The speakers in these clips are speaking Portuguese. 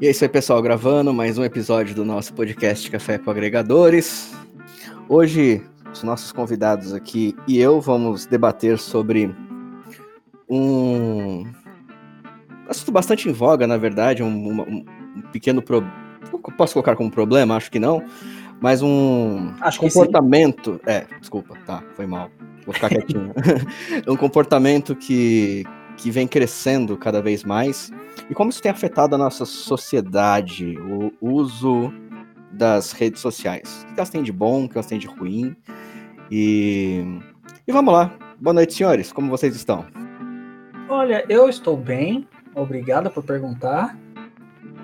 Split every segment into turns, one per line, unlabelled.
E é isso aí, pessoal, gravando mais um episódio do nosso podcast Café com Agregadores. Hoje, os nossos convidados aqui e eu vamos debater sobre um assunto bastante em voga, na verdade, um, um, um pequeno problema. Posso colocar como problema? Acho que não. Mas um
Acho
comportamento. É, desculpa, tá, foi mal. Vou ficar quietinho. um comportamento que, que vem crescendo cada vez mais. E como isso tem afetado a nossa sociedade, o uso das redes sociais. O que elas têm de bom, o que elas têm de ruim. E, e vamos lá. Boa noite, senhores. Como vocês estão?
Olha, eu estou bem. Obrigada por perguntar.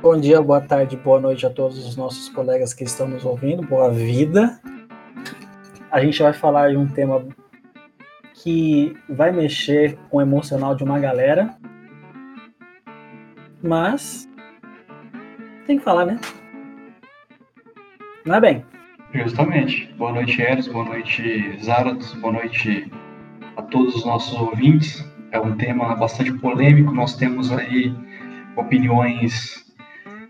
Bom dia, boa tarde, boa noite a todos os nossos colegas que estão nos ouvindo. Boa vida. A gente vai falar de um tema que vai mexer com o emocional de uma galera. Mas tem que falar, né? Não é bem?
Justamente. Boa noite, Eros. Boa noite, Zaratos. Boa noite a todos os nossos ouvintes. É um tema bastante polêmico. Nós temos aí opiniões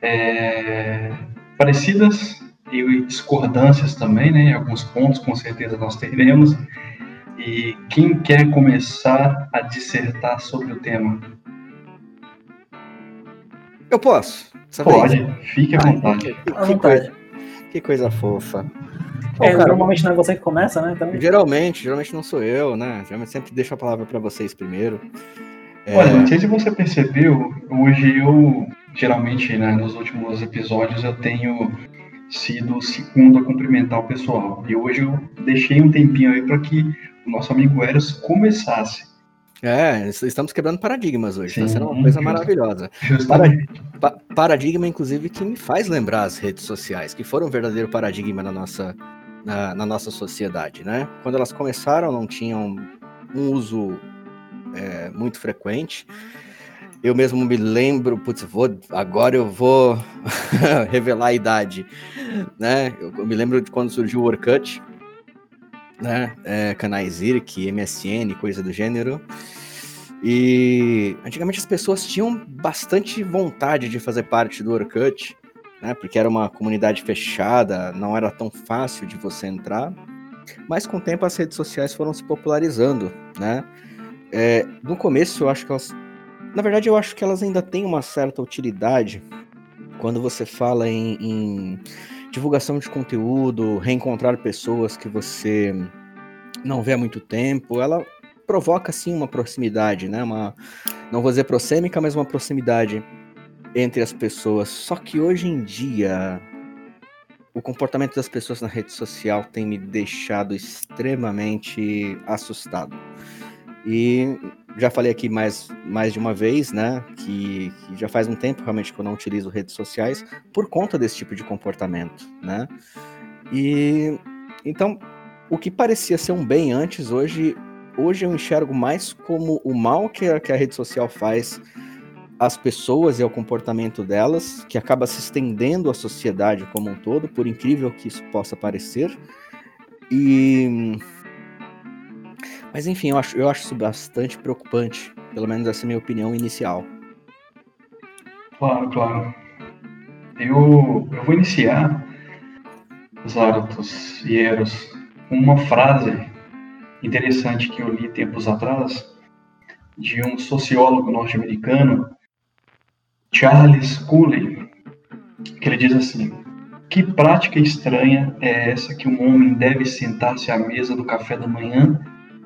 é, parecidas e discordâncias também, né? Em alguns pontos, com certeza, nós teremos. E quem quer começar a dissertar sobre o tema?
Eu posso.
Pode, vez. fique à vontade.
Que, que, coisa, que coisa fofa.
Bom, é, cara, normalmente não é você que começa, né?
Então... Geralmente, geralmente não sou eu, né? Geralmente sempre deixo a palavra para vocês primeiro.
Olha, é... não sei se você percebeu, hoje eu, geralmente, né, nos últimos episódios, eu tenho sido o segundo a cumprimentar o pessoal. E hoje eu deixei um tempinho aí para que nosso amigo Eros começasse.
É, estamos quebrando paradigmas hoje, está sendo uma coisa maravilhosa. Para, pa, paradigma, inclusive, que me faz lembrar as redes sociais, que foram um verdadeiro paradigma na nossa, na, na nossa sociedade, né? Quando elas começaram, não tinham um uso é, muito frequente. Eu mesmo me lembro, putz, vou, agora eu vou revelar a idade, né? Eu, eu, me lembro de quando surgiu o Orkut, né? É, canais IRC, MSN, coisa do gênero. E antigamente as pessoas tinham bastante vontade de fazer parte do Orkut, né? Porque era uma comunidade fechada, não era tão fácil de você entrar. Mas com o tempo as redes sociais foram se popularizando, né? É, no começo eu acho que elas. Na verdade, eu acho que elas ainda têm uma certa utilidade quando você fala em, em divulgação de conteúdo, reencontrar pessoas que você não vê há muito tempo, ela provoca sim uma proximidade, né? Uma, não vou dizer prosêmica, mas uma proximidade entre as pessoas. Só que hoje em dia o comportamento das pessoas na rede social tem me deixado extremamente assustado. E já falei aqui mais, mais de uma vez, né, que, que, já faz um tempo realmente que eu não utilizo redes sociais por conta desse tipo de comportamento, né? E então, o que parecia ser um bem antes, hoje, hoje eu enxergo mais como o mal que a, que a rede social faz às pessoas e ao comportamento delas, que acaba se estendendo à sociedade como um todo, por incrível que isso possa parecer. E mas enfim, eu acho, eu acho isso bastante preocupante. Pelo menos essa é a minha opinião inicial.
Claro, claro. Eu, eu vou iniciar, Zaratos e Eros, com uma frase interessante que eu li tempos atrás de um sociólogo norte-americano, Charles Cooley, que ele diz assim: Que prática estranha é essa que um homem deve sentar-se à mesa do café da manhã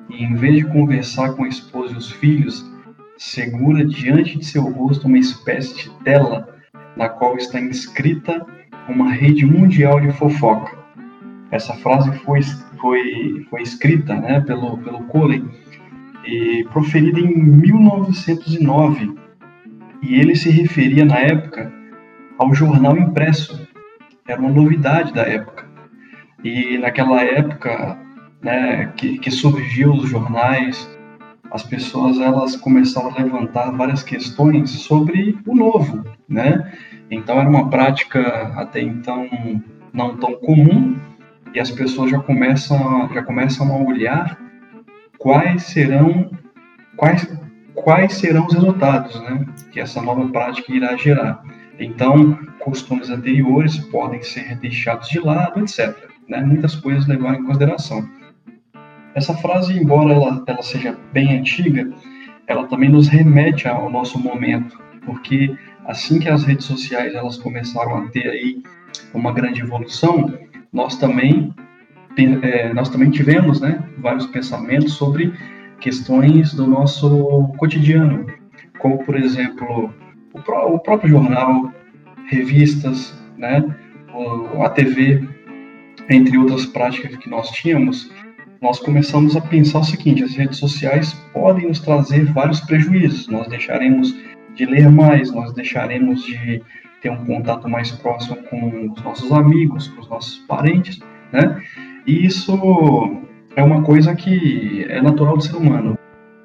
e, em vez de conversar com a esposa e os filhos, segura diante de seu rosto uma espécie de tela na qual está inscrita uma rede mundial de fofoca. Essa frase foi, foi, foi escrita né, pelo, pelo Coley e proferida em 1909. E ele se referia, na época, ao jornal impresso. Era uma novidade da época. E naquela época, né, que, que surgiu os jornais, as pessoas elas começaram a levantar várias questões sobre o novo, né? Então era uma prática até então não tão comum e as pessoas já começam já começam a olhar quais serão quais quais serão os resultados, né? Que essa nova prática irá gerar. Então, costumes anteriores podem ser deixados de lado, etc. Né? Muitas coisas levar em consideração. Essa frase, embora ela, ela seja bem antiga, ela também nos remete ao nosso momento, porque assim que as redes sociais elas começaram a ter aí uma grande evolução, nós também é, nós também tivemos, né, vários pensamentos sobre questões do nosso cotidiano, como por exemplo o, pró o próprio jornal, revistas, né, a TV, entre outras práticas que nós tínhamos, nós começamos a pensar o seguinte: as redes sociais podem nos trazer vários prejuízos. Nós deixaremos de ler mais, nós deixaremos de ter um contato mais próximo com os nossos amigos, com os nossos parentes, né? E isso é uma coisa que é natural do ser humano.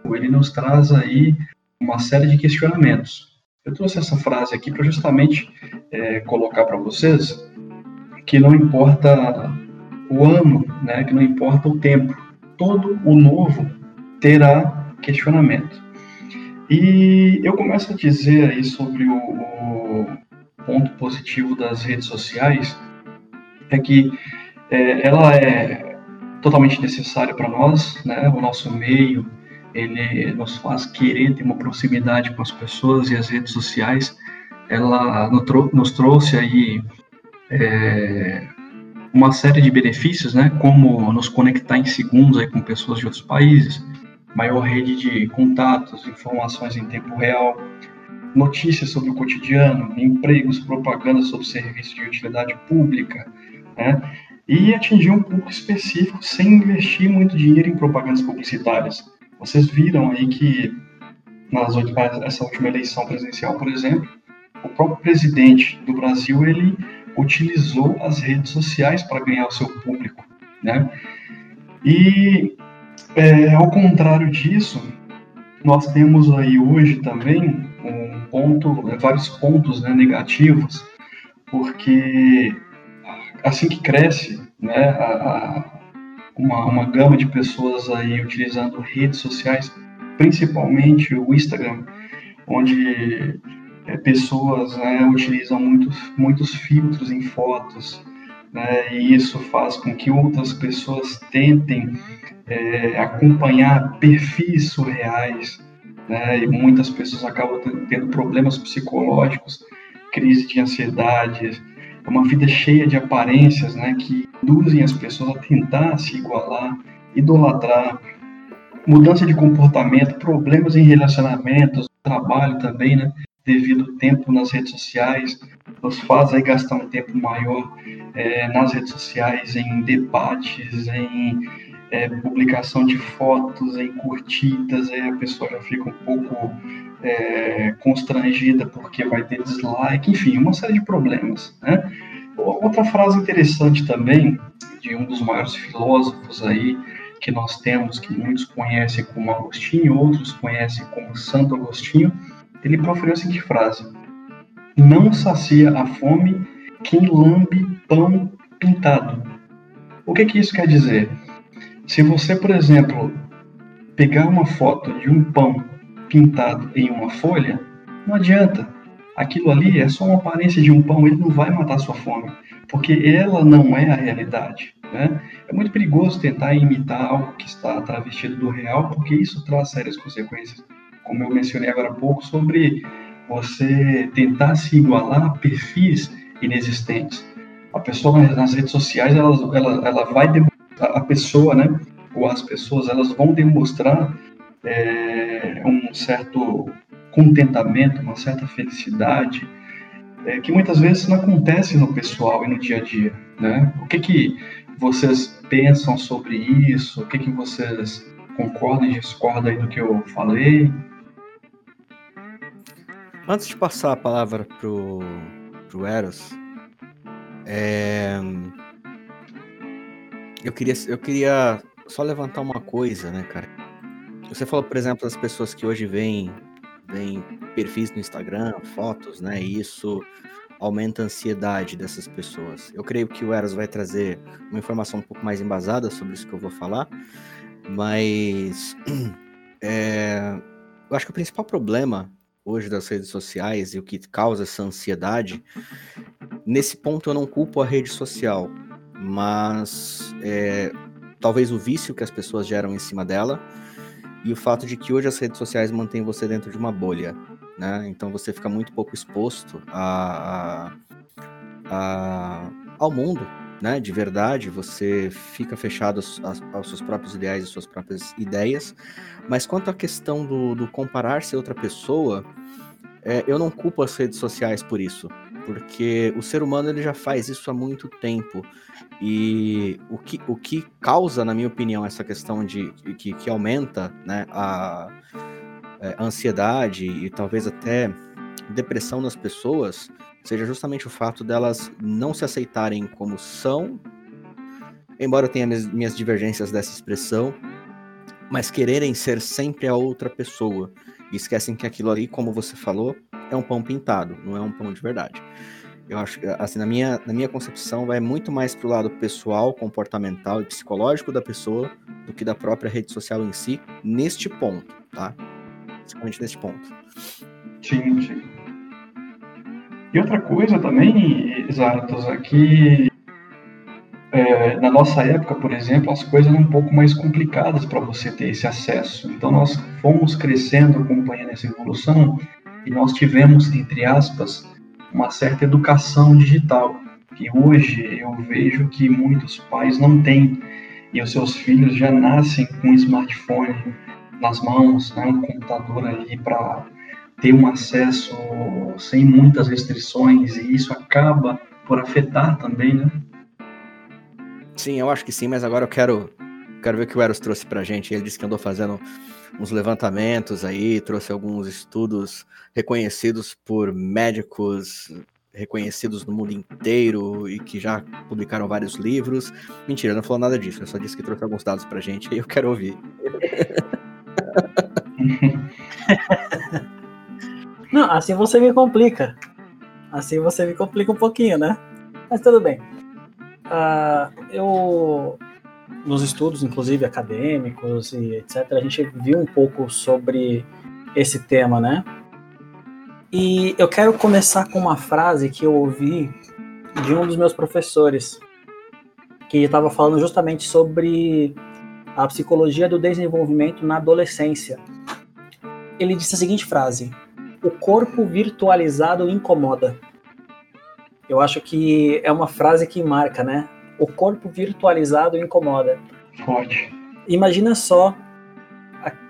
Ele nos traz aí uma série de questionamentos. Eu trouxe essa frase aqui para justamente é, colocar para vocês que não importa o ano, né, que não importa o tempo, todo o novo terá questionamento. E eu começo a dizer aí sobre o, o ponto positivo das redes sociais, é que é, ela é totalmente necessária para nós, né, o nosso meio, ele nos faz querer ter uma proximidade com as pessoas e as redes sociais, ela nos trouxe aí é, uma série de benefícios, né, como nos conectar em segundos aí com pessoas de outros países, maior rede de contatos, informações em tempo real, notícias sobre o cotidiano, empregos, propaganda sobre serviços de utilidade pública, né, e atingir um público específico sem investir muito dinheiro em propagandas publicitárias. Vocês viram aí que nas essa última eleição presidencial, por exemplo, o próprio presidente do Brasil ele utilizou as redes sociais para ganhar o seu público, né? E é, ao contrário disso, nós temos aí hoje também um ponto, vários pontos né, negativos, porque assim que cresce, né, a, a, uma, uma gama de pessoas aí utilizando redes sociais, principalmente o Instagram, onde é, pessoas né, utilizam muitos, muitos filtros em fotos, né, e isso faz com que outras pessoas tentem é, acompanhar perfis surreais, né, e muitas pessoas acabam tendo problemas psicológicos, crise de ansiedade, uma vida cheia de aparências né, que induzem as pessoas a tentar se igualar, idolatrar, mudança de comportamento, problemas em relacionamentos, trabalho também, né? Devido tempo nas redes sociais, nos faz aí gastar um tempo maior é, nas redes sociais, em debates, em é, publicação de fotos, em curtidas, aí a pessoa já fica um pouco é, constrangida porque vai ter dislike, enfim, uma série de problemas. Né? Outra frase interessante também, de um dos maiores filósofos aí que nós temos, que muitos conhecem como Agostinho, outros conhecem como Santo Agostinho, ele proferiu a seguinte frase: Não sacia a fome quem lambe pão pintado. O que, que isso quer dizer? Se você, por exemplo, pegar uma foto de um pão pintado em uma folha, não adianta. Aquilo ali é só uma aparência de um pão, ele não vai matar sua fome, porque ela não é a realidade. Né? É muito perigoso tentar imitar algo que está travestido do real, porque isso traz sérias consequências como eu mencionei agora há pouco, sobre você tentar se igualar a perfis inexistentes. A pessoa nas redes sociais, ela, ela, ela vai a pessoa, né, ou as pessoas, elas vão demonstrar é, um certo contentamento, uma certa felicidade, é, que muitas vezes não acontece no pessoal e no dia a dia, né? O que que vocês pensam sobre isso? O que que vocês concordam e discordam aí do que eu falei?
Antes de passar a palavra pro, pro Eros, é... eu, queria, eu queria só levantar uma coisa, né, cara? Você falou, por exemplo, das pessoas que hoje veem, veem perfis no Instagram, fotos, né? E isso aumenta a ansiedade dessas pessoas. Eu creio que o Eros vai trazer uma informação um pouco mais embasada sobre isso que eu vou falar, mas é, eu acho que o principal problema hoje das redes sociais e o que causa essa ansiedade, nesse ponto eu não culpo a rede social, mas é, talvez o vício que as pessoas geram em cima dela e o fato de que hoje as redes sociais mantêm você dentro de uma bolha, né? Então você fica muito pouco exposto a, a, a ao mundo, né, de verdade, você fica fechado aos, seus próprios ideais e suas próprias ideias. Mas quanto à questão do, do comparar-se a outra pessoa, é, eu não culpo as redes sociais por isso, porque o ser humano ele já faz isso há muito tempo. E o que, o que causa, na minha opinião, essa questão de que, que aumenta né, a, é, a ansiedade e talvez até depressão nas pessoas seja justamente o fato delas não se aceitarem como são, embora eu tenha minhas, divergências dessa expressão, mas quererem ser sempre a outra pessoa. E esquecem que aquilo ali, como você falou, é um pão pintado, não é um pão de verdade. Eu acho assim, na minha, na minha concepção, vai muito mais pro lado pessoal, comportamental e psicológico da pessoa do que da própria rede social em si, neste ponto, tá? Principalmente neste ponto.
Sim, sim. E outra coisa também, Zaratos, é que é, na nossa época, por exemplo, as coisas eram um pouco mais complicadas para você ter esse acesso. Então nós fomos crescendo, acompanhando essa evolução, e nós tivemos, entre aspas, uma certa educação digital, que hoje eu vejo que muitos pais não têm, e os seus filhos já nascem com um smartphone nas mãos, né, um computador ali para ter um acesso sem muitas restrições e isso acaba por afetar também, né?
Sim, eu acho que sim, mas agora eu quero, quero ver o que o Eros trouxe pra gente. Ele disse que andou fazendo uns levantamentos aí, trouxe alguns estudos reconhecidos por médicos reconhecidos no mundo inteiro e que já publicaram vários livros. Mentira, não falou nada disso, eu só disse que trouxe alguns dados pra gente e eu quero ouvir.
Não, assim você me complica. Assim você me complica um pouquinho, né? Mas tudo bem. Uh, eu, nos estudos, inclusive acadêmicos e etc., a gente viu um pouco sobre esse tema, né? E eu quero começar com uma frase que eu ouvi de um dos meus professores, que estava falando justamente sobre a psicologia do desenvolvimento na adolescência. Ele disse a seguinte frase: o corpo virtualizado incomoda. Eu acho que é uma frase que marca, né? O corpo virtualizado incomoda.
Forte.
Imagina só.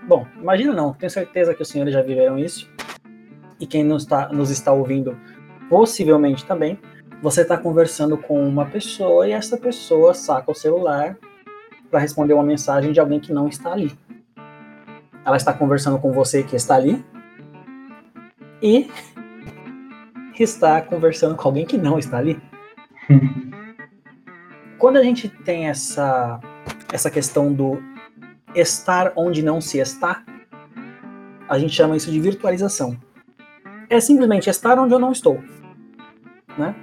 Bom, imagina não, tenho certeza que os senhores já viveram isso. E quem não está, nos está ouvindo, possivelmente também. Você está conversando com uma pessoa e essa pessoa saca o celular para responder uma mensagem de alguém que não está ali. Ela está conversando com você que está ali, e está conversando com alguém que não está ali. Quando a gente tem essa, essa questão do estar onde não se está, a gente chama isso de virtualização. É simplesmente estar onde eu não estou. Né?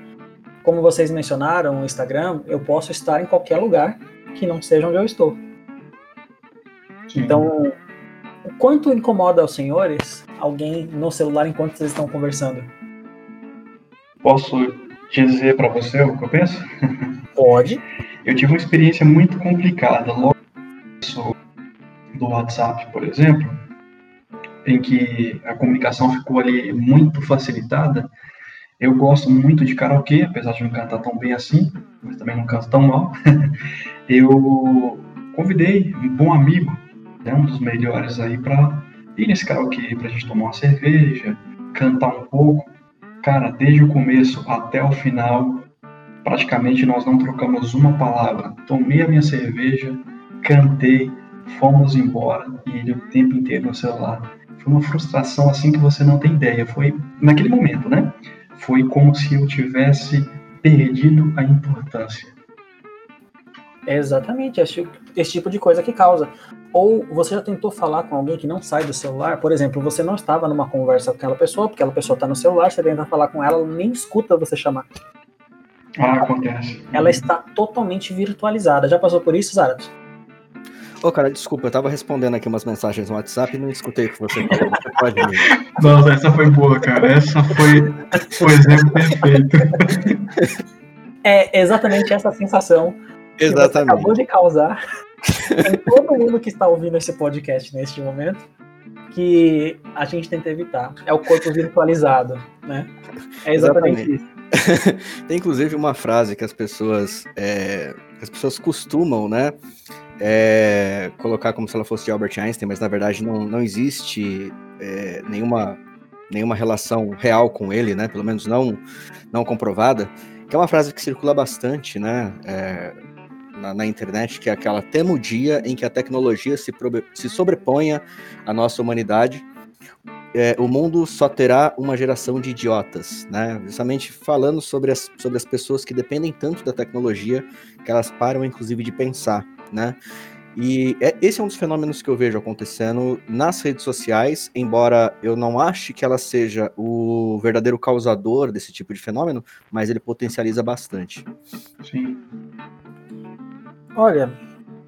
Como vocês mencionaram no Instagram, eu posso estar em qualquer lugar que não seja onde eu estou. Sim. Então, o quanto incomoda aos senhores alguém no celular enquanto vocês estão conversando?
Posso dizer para você o que eu penso?
Pode.
eu tive uma experiência muito complicada logo do WhatsApp, por exemplo, em que a comunicação ficou ali muito facilitada. Eu gosto muito de karaokê, apesar de não cantar tão bem assim, mas também não canto tão mal. eu convidei um bom amigo, né, um dos melhores aí, para ir nesse karaokê pra gente tomar uma cerveja, cantar um pouco. Cara, desde o começo até o final, praticamente nós não trocamos uma palavra. Tomei a minha cerveja, cantei, fomos embora e ele o tempo inteiro no celular. Foi uma frustração assim que você não tem ideia. Foi naquele momento, né? Foi como se eu tivesse perdido a importância.
É exatamente esse, esse tipo de coisa que causa. Ou você já tentou falar com alguém que não sai do celular? Por exemplo, você não estava numa conversa com aquela pessoa, porque aquela pessoa está no celular, você tenta falar com ela, ela nem escuta você chamar.
Ah, acontece.
Ela está totalmente virtualizada. Já passou por isso, Zaratos?
Ô, cara, desculpa, eu tava respondendo aqui umas mensagens no WhatsApp e não escutei o que você falou. Você pode
Nossa, essa foi boa, cara. Essa foi o exemplo perfeito.
É exatamente essa sensação
exatamente.
acabou de causar em todo mundo que está ouvindo esse podcast neste momento que a gente tenta evitar. É o corpo virtualizado, né? É exatamente, exatamente.
isso. Tem inclusive uma frase que as pessoas, é, as pessoas costumam, né, é, colocar como se ela fosse de Albert Einstein, mas na verdade não, não existe é, nenhuma, nenhuma relação real com ele, né, pelo menos não, não comprovada, que é uma frase que circula bastante, né, é, na, na, internet, que é aquela temo o dia em que a tecnologia se, se sobreponha à nossa humanidade, é, o mundo só terá uma geração de idiotas, né? Justamente falando sobre as, sobre as pessoas que dependem tanto da tecnologia que elas param, inclusive, de pensar, né? E é, esse é um dos fenômenos que eu vejo acontecendo nas redes sociais, embora eu não ache que ela seja o verdadeiro causador desse tipo de fenômeno, mas ele potencializa bastante.
Sim.
Olha,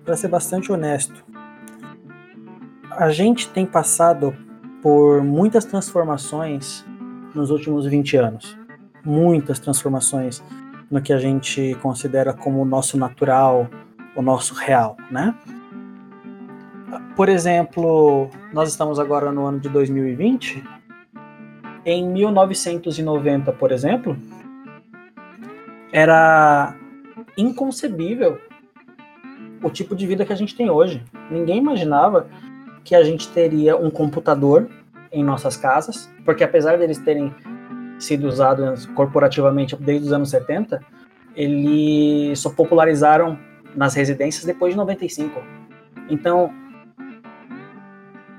para ser bastante honesto, a gente tem passado por muitas transformações nos últimos 20 anos. Muitas transformações no que a gente considera como o nosso natural, o nosso real, né? Por exemplo, nós estamos agora no ano de 2020. Em 1990, por exemplo, era inconcebível o tipo de vida que a gente tem hoje. Ninguém imaginava que a gente teria um computador em nossas casas, porque apesar deles terem sido usados corporativamente desde os anos 70, eles só popularizaram nas residências depois de 95. Então,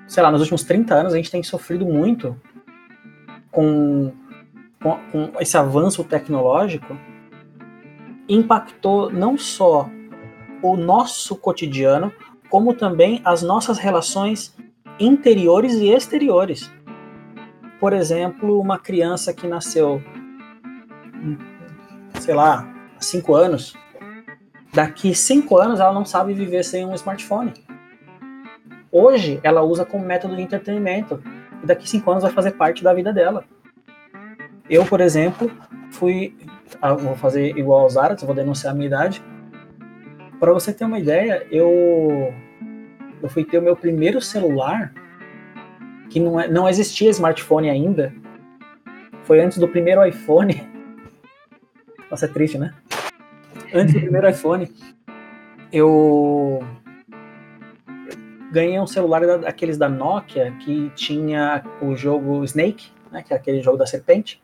sei lá, nos últimos 30 anos a gente tem sofrido muito com, com, com esse avanço tecnológico. Impactou não só o nosso cotidiano, como também as nossas relações interiores e exteriores. Por exemplo, uma criança que nasceu, sei lá, há cinco anos, daqui cinco anos ela não sabe viver sem um smartphone. Hoje ela usa como método de entretenimento e daqui cinco anos vai fazer parte da vida dela. Eu, por exemplo, fui, ah, vou fazer igual aos árabes, vou denunciar a minha idade. Para você ter uma ideia, eu eu fui ter o meu primeiro celular que não, é, não existia smartphone ainda. Foi antes do primeiro iPhone. Nossa, é triste, né? Antes do primeiro iPhone, eu ganhei um celular daqueles da Nokia que tinha o jogo Snake, né, que é aquele jogo da serpente,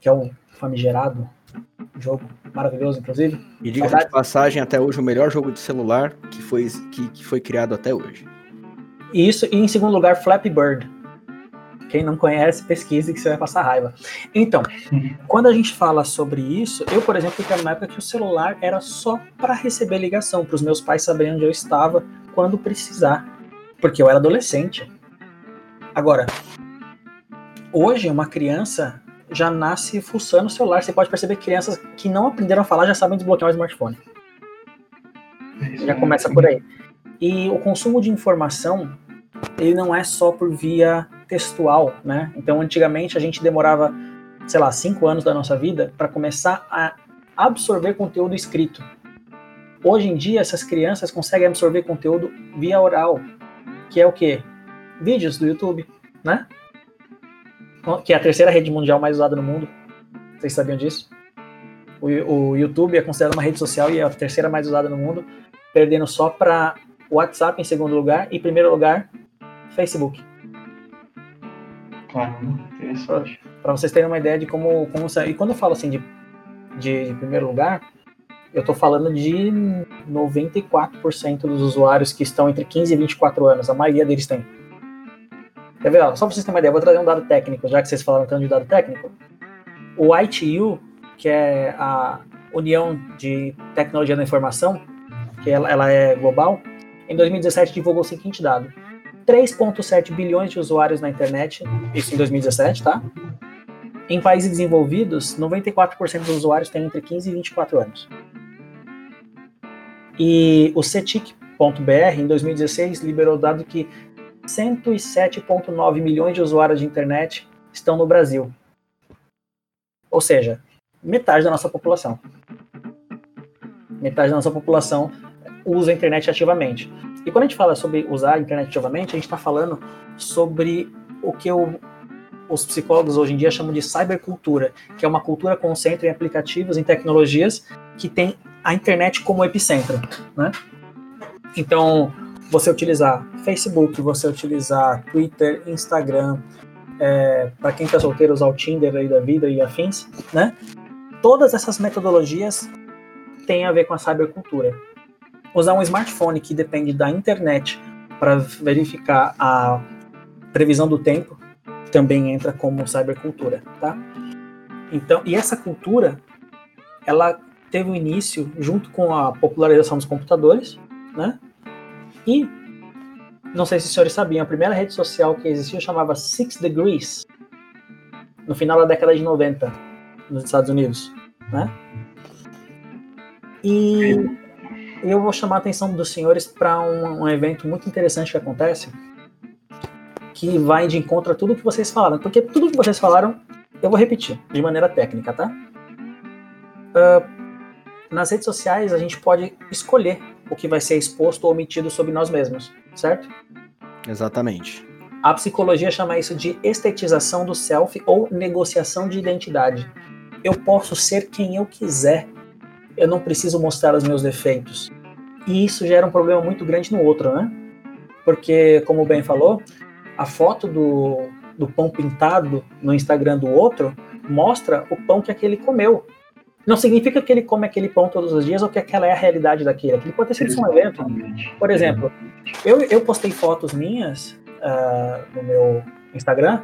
que é um famigerado jogo maravilhoso, inclusive.
E diga de passagem, até hoje, o melhor jogo de celular que foi, que, que foi criado até hoje.
Isso, e em segundo lugar, Flappy Bird. Quem não conhece, pesquise que você vai passar raiva. Então, quando a gente fala sobre isso, eu, por exemplo, fiquei numa época que o celular era só para receber ligação, para os meus pais saberem onde eu estava quando precisar, porque eu era adolescente. Agora, hoje uma criança já nasce fuçando o celular. Você pode perceber que crianças que não aprenderam a falar já sabem desbloquear o smartphone. Já começa por aí. E o consumo de informação, ele não é só por via textual, né? Então, antigamente a gente demorava, sei lá, cinco anos da nossa vida para começar a absorver conteúdo escrito. Hoje em dia, essas crianças conseguem absorver conteúdo via oral, que é o quê? Vídeos do YouTube, né? Que é a terceira rede mundial mais usada no mundo. Vocês sabiam disso? O, o YouTube é considerado uma rede social e é a terceira mais usada no mundo, perdendo só para WhatsApp em segundo lugar e em primeiro lugar Facebook.
Claro, interessante.
Para vocês terem uma ideia de como, como e quando eu falo assim de, de, de primeiro lugar, eu estou falando de 94% dos usuários que estão entre 15 e 24 anos. A maioria deles tem. Quer ver? Ó, só para vocês terem uma ideia, vou trazer um dado técnico, já que vocês falaram tanto de dado técnico. O ITU, que é a União de Tecnologia da Informação, que ela, ela é global, em 2017 divulgou o seguinte dado: 3,7 bilhões de usuários na internet, isso em 2017, tá? Em países desenvolvidos, 94% dos usuários têm entre 15 e 24 anos. E o CETIC em 2016 liberou o dado que 107,9 milhões de usuários de internet estão no Brasil. Ou seja, metade da nossa população. Metade da nossa população usa a internet ativamente. E quando a gente fala sobre usar a internet ativamente, a gente está falando sobre o que eu, os psicólogos hoje em dia chamam de cybercultura, que é uma cultura concentra em aplicativos, em tecnologias que tem a internet como epicentro, né? Então, você utilizar Facebook, você utilizar Twitter, Instagram, é, para quem está solteiro usar o Tinder aí da vida e afins, né? Todas essas metodologias têm a ver com a cybercultura. Usar um smartphone que depende da internet para verificar a previsão do tempo também entra como cybercultura, tá? Então, e essa cultura, ela teve um início junto com a popularização dos computadores, né? E não sei se os senhores sabiam, a primeira rede social que existiu chamava Six Degrees, no final da década de 90, nos Estados Unidos, né? E eu vou chamar a atenção dos senhores para um, um, evento muito interessante que acontece, que vai de encontro a tudo que vocês falaram, porque tudo que vocês falaram eu vou repetir de maneira técnica, tá? Uh, nas redes sociais a gente pode escolher o que vai ser exposto ou omitido sobre nós mesmos, certo?
Exatamente.
A psicologia chama isso de estetização do self ou negociação de identidade. Eu posso ser quem eu quiser. Eu não preciso mostrar os meus defeitos. E isso gera um problema muito grande no outro, né? Porque, como o Ben falou, a foto do, do pão pintado no Instagram do outro mostra o pão que aquele comeu. Não significa que ele come aquele pão todos os dias ou que aquela é a realidade daquele. Aquilo pode ter sido um evento. Por exemplo, eu, eu postei fotos minhas uh, no meu Instagram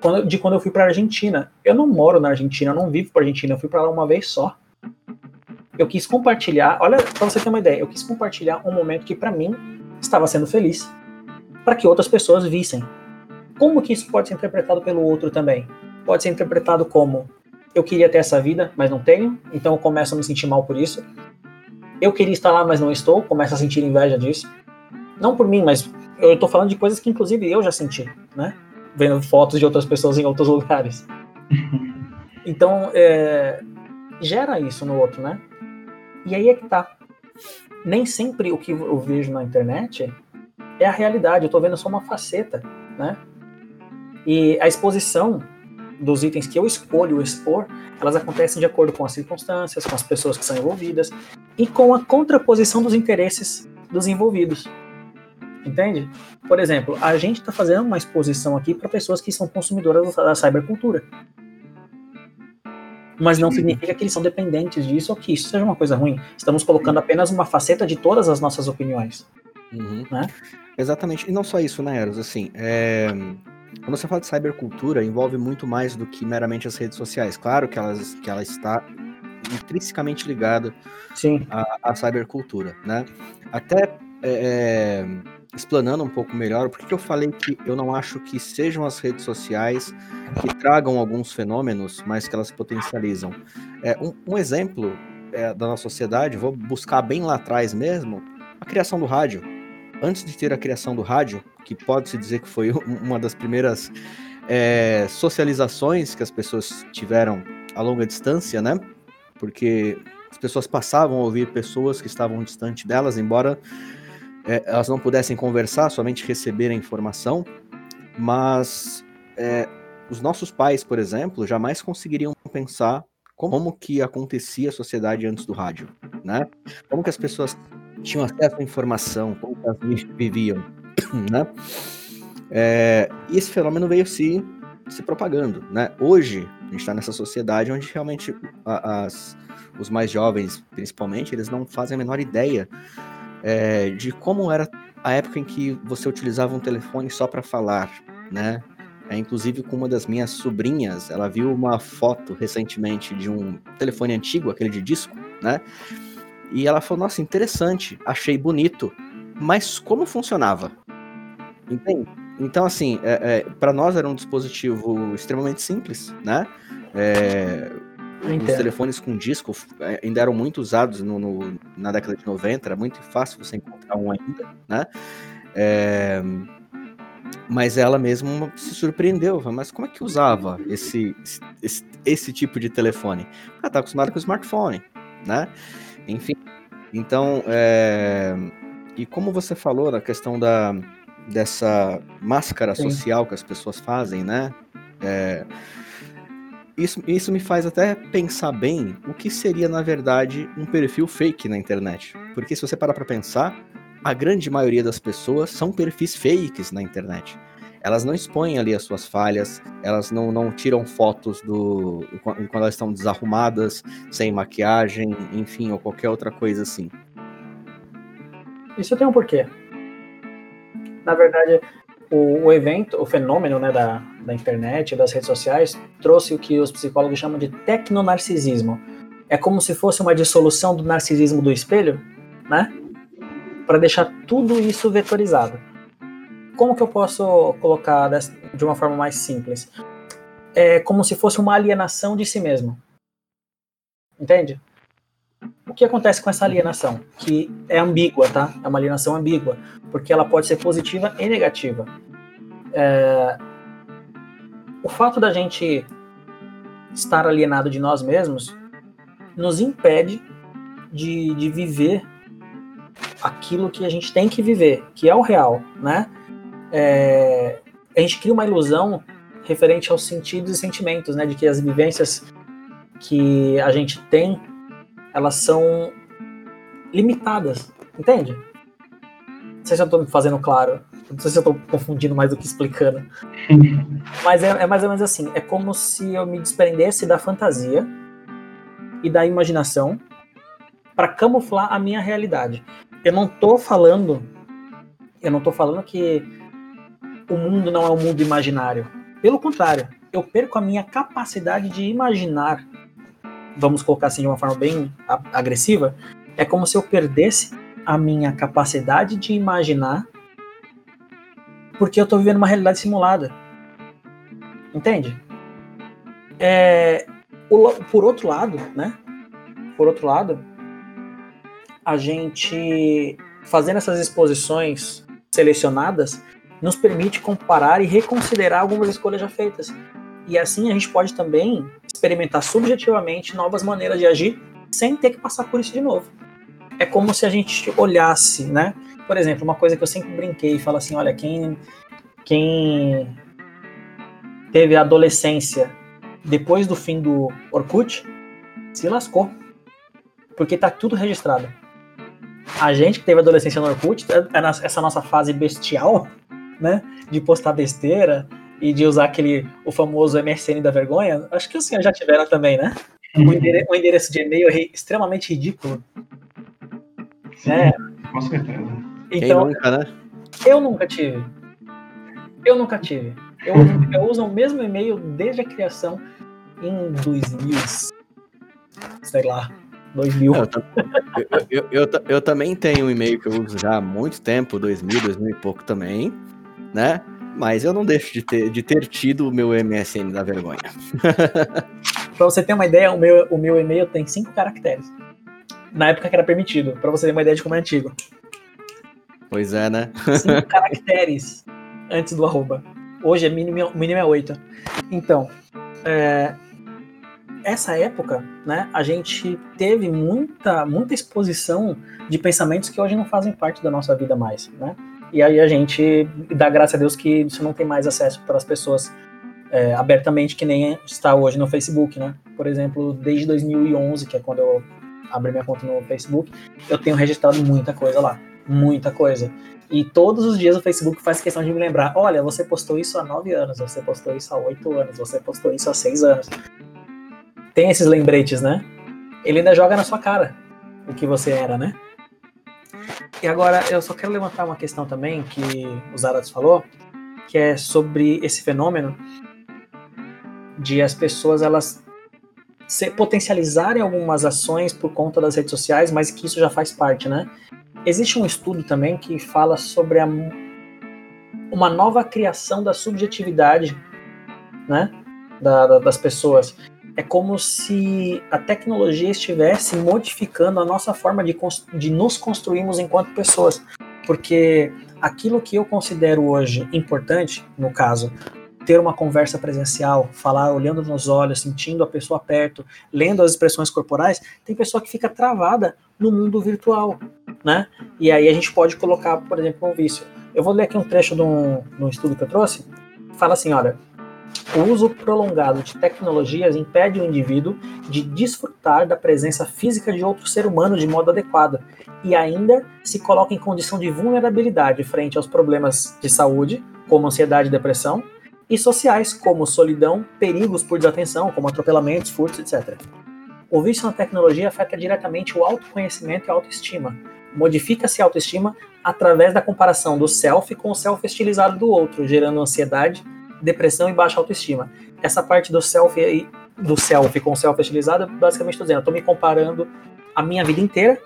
quando, de quando eu fui para Argentina. Eu não moro na Argentina, eu não vivo para Argentina, eu fui para lá uma vez só. Eu quis compartilhar, olha, para você ter uma ideia, eu quis compartilhar um momento que para mim estava sendo feliz, para que outras pessoas vissem. Como que isso pode ser interpretado pelo outro também? Pode ser interpretado como eu queria ter essa vida, mas não tenho, então eu começo a me sentir mal por isso. Eu queria estar lá, mas não estou, começo a sentir inveja disso. Não por mim, mas eu estou falando de coisas que inclusive eu já senti, né? Vendo fotos de outras pessoas em outros lugares. Então, é, gera isso no outro, né? E aí é que tá. Nem sempre o que eu vejo na internet é a realidade, eu tô vendo só uma faceta, né? E a exposição dos itens que eu escolho expor, elas acontecem de acordo com as circunstâncias, com as pessoas que são envolvidas e com a contraposição dos interesses dos envolvidos. Entende? Por exemplo, a gente está fazendo uma exposição aqui para pessoas que são consumidoras da cybercultura. Mas não significa que eles são dependentes disso ou que isso seja uma coisa ruim. Estamos colocando apenas uma faceta de todas as nossas opiniões.
Uhum. Né? Exatamente. E não só isso, né, Eros? Assim, é quando você fala de cybercultura, envolve muito mais do que meramente as redes sociais. Claro que, elas, que ela está intrinsecamente ligada
Sim.
À, à cybercultura, né? Até é, é, explanando um pouco melhor, por que eu falei que eu não acho que sejam as redes sociais que tragam alguns fenômenos, mas que elas potencializam. É, um, um exemplo é, da nossa sociedade, vou buscar bem lá atrás mesmo, a criação do rádio. Antes de ter a criação do rádio, que pode-se dizer que foi uma das primeiras é, socializações que as pessoas tiveram a longa distância, né? Porque as pessoas passavam a ouvir pessoas que estavam distante delas, embora é, elas não pudessem conversar, somente receber a informação. Mas é, os nossos pais, por exemplo, jamais conseguiriam pensar como que acontecia a sociedade antes do rádio, né? Como que as pessoas tinham acesso à informação, como que elas viviam. né? É, e esse fenômeno veio se, se propagando, né? Hoje, a gente está nessa sociedade onde realmente as, os mais jovens, principalmente, eles não fazem a menor ideia é, de como era a época em que você utilizava um telefone só para falar, né? É, inclusive com uma das minhas sobrinhas, ela viu uma foto recentemente de um telefone antigo, aquele de disco, né? E ela falou: Nossa, interessante, achei bonito, mas como funcionava? Entende? Então, assim, é, é, para nós era um dispositivo extremamente simples, né? É, os telefones com disco é, ainda eram muito usados no, no, na década de 90, era muito fácil você encontrar um ainda, né? É, mas ela mesma se surpreendeu, mas como é que usava esse, esse, esse tipo de telefone? Ela está acostumada com o smartphone, né? Enfim, então, é, e como você falou na questão da, dessa máscara Sim. social que as pessoas fazem, né? É, isso, isso me faz até pensar bem o que seria, na verdade, um perfil fake na internet. Porque se você parar para pensar, a grande maioria das pessoas são perfis fakes na internet. Elas não expõem ali as suas falhas, elas não, não tiram fotos do quando elas estão desarrumadas, sem maquiagem, enfim, ou qualquer outra coisa assim.
Isso tem um porquê. Na verdade, o, o evento, o fenômeno né, da, da internet, das redes sociais, trouxe o que os psicólogos chamam de tecnonarcisismo. É como se fosse uma dissolução do narcisismo do espelho, né? Para deixar tudo isso vetorizado. Como que eu posso colocar de uma forma mais simples? É como se fosse uma alienação de si mesmo. Entende? O que acontece com essa alienação? Que é ambígua, tá? É uma alienação ambígua, porque ela pode ser positiva e negativa. É... O fato da gente estar alienado de nós mesmos nos impede de, de viver aquilo que a gente tem que viver, que é o real, né? É... A gente cria uma ilusão referente aos sentidos e sentimentos, né? De que as vivências que a gente tem elas são limitadas, entende? Não sei se eu estou me fazendo claro, não sei se eu estou confundindo mais do que explicando. Mas é, é mais ou menos assim, é como se eu me desprendesse da fantasia e da imaginação para camuflar a minha realidade. Eu não estou falando, eu não tô falando que o mundo não é um mundo imaginário. Pelo contrário, eu perco a minha capacidade de imaginar vamos colocar assim de uma forma bem agressiva, é como se eu perdesse a minha capacidade de imaginar porque eu estou vivendo uma realidade simulada. Entende? É, por outro lado, né? Por outro lado, a gente fazendo essas exposições selecionadas nos permite comparar e reconsiderar algumas escolhas já feitas. E assim a gente pode também experimentar subjetivamente novas maneiras de agir sem ter que passar por isso de novo. É como se a gente olhasse, né? Por exemplo, uma coisa que eu sempre brinquei e falo assim, olha, quem quem teve a adolescência depois do fim do Orkut se lascou. Porque tá tudo registrado. A gente que teve adolescência no Orkut, é, é essa nossa fase bestial, né? De postar besteira, e de usar aquele o famoso MSN da vergonha, acho que os senhores já tiveram também, né? Um endereço, um endereço de e-mail extremamente ridículo.
Sim, é. Com certeza.
Então, nunca, né? Eu nunca tive. Eu nunca tive. Eu, eu uso o mesmo e-mail desde a criação em 2000. Sei lá. 2000. Eu,
eu, eu, eu, também tenho um e-mail que eu uso já há muito tempo, 2000, 2000 e pouco também, né? Mas eu não deixo de ter, de ter tido o meu MSN da vergonha.
pra você ter uma ideia, o meu, o meu e-mail tem cinco caracteres. Na época que era permitido, pra você ter uma ideia de como é antigo.
Pois é, né?
Cinco caracteres antes do arroba. Hoje é mínimo, mínimo é oito. Então, é, essa época, né, a gente teve muita, muita exposição de pensamentos que hoje não fazem parte da nossa vida mais, né? E aí a gente dá graças a Deus que isso não tem mais acesso para as pessoas é, abertamente, que nem está hoje no Facebook, né? Por exemplo, desde 2011, que é quando eu abri minha conta no Facebook, eu tenho registrado muita coisa lá. Muita coisa. E todos os dias o Facebook faz questão de me lembrar: olha, você postou isso há nove anos, você postou isso há oito anos, você postou isso há seis anos. Tem esses lembretes, né? Ele ainda joga na sua cara o que você era, né? E agora eu só quero levantar uma questão também que o Zaratos falou, que é sobre esse fenômeno de as pessoas elas se potencializarem algumas ações por conta das redes sociais, mas que isso já faz parte, né? Existe um estudo também que fala sobre a, uma nova criação da subjetividade, né? Da, da, das pessoas é como se a tecnologia estivesse modificando a nossa forma de, de nos construirmos enquanto pessoas. Porque aquilo que eu considero hoje importante, no caso, ter uma conversa presencial, falar olhando nos olhos, sentindo a pessoa perto, lendo as expressões corporais, tem pessoa que fica travada no mundo virtual, né? E aí a gente pode colocar, por exemplo, um vício. Eu vou ler aqui um trecho de um, de um estudo que eu trouxe. Fala assim, olha, o uso prolongado de tecnologias impede o indivíduo de desfrutar da presença física de outro ser humano de modo adequado e ainda se coloca em condição de vulnerabilidade frente aos problemas de saúde, como ansiedade e depressão, e sociais, como solidão, perigos por desatenção, como atropelamentos, furtos, etc. O vício na tecnologia afeta diretamente o autoconhecimento e a autoestima. Modifica-se a autoestima através da comparação do self com o self estilizado do outro, gerando ansiedade, depressão e baixa autoestima. Essa parte do self do self com o self estilizado, basicamente estou dizendo, estou me comparando a minha vida inteira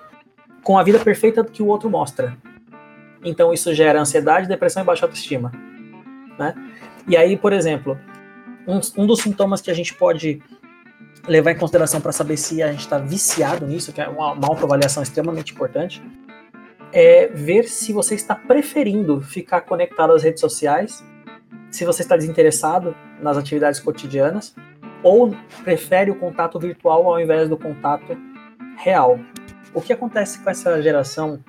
com a vida perfeita que o outro mostra. Então isso gera ansiedade, depressão e baixa autoestima. Né? E aí, por exemplo, um, um dos sintomas que a gente pode levar em consideração para saber se a gente está viciado nisso, que é uma, uma autoavaliação extremamente importante, é ver se você está preferindo ficar conectado às redes sociais, se você está desinteressado nas atividades cotidianas, ou prefere o contato virtual ao invés do contato real. O que acontece com essa geração,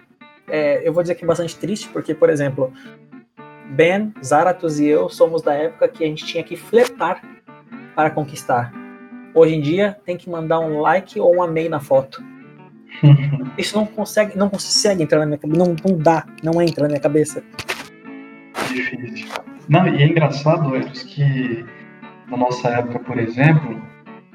é, eu vou dizer que é bastante triste, porque, por exemplo, Ben, Zaratus e eu somos da época que a gente tinha que flertar para conquistar. Hoje em dia tem que mandar um like ou um amei na foto. Isso não consegue, não consegue entrar na minha cabeça, não, não dá, não entra na minha cabeça.
Difícil. Não, e é engraçado, Eros, que na nossa época, por exemplo,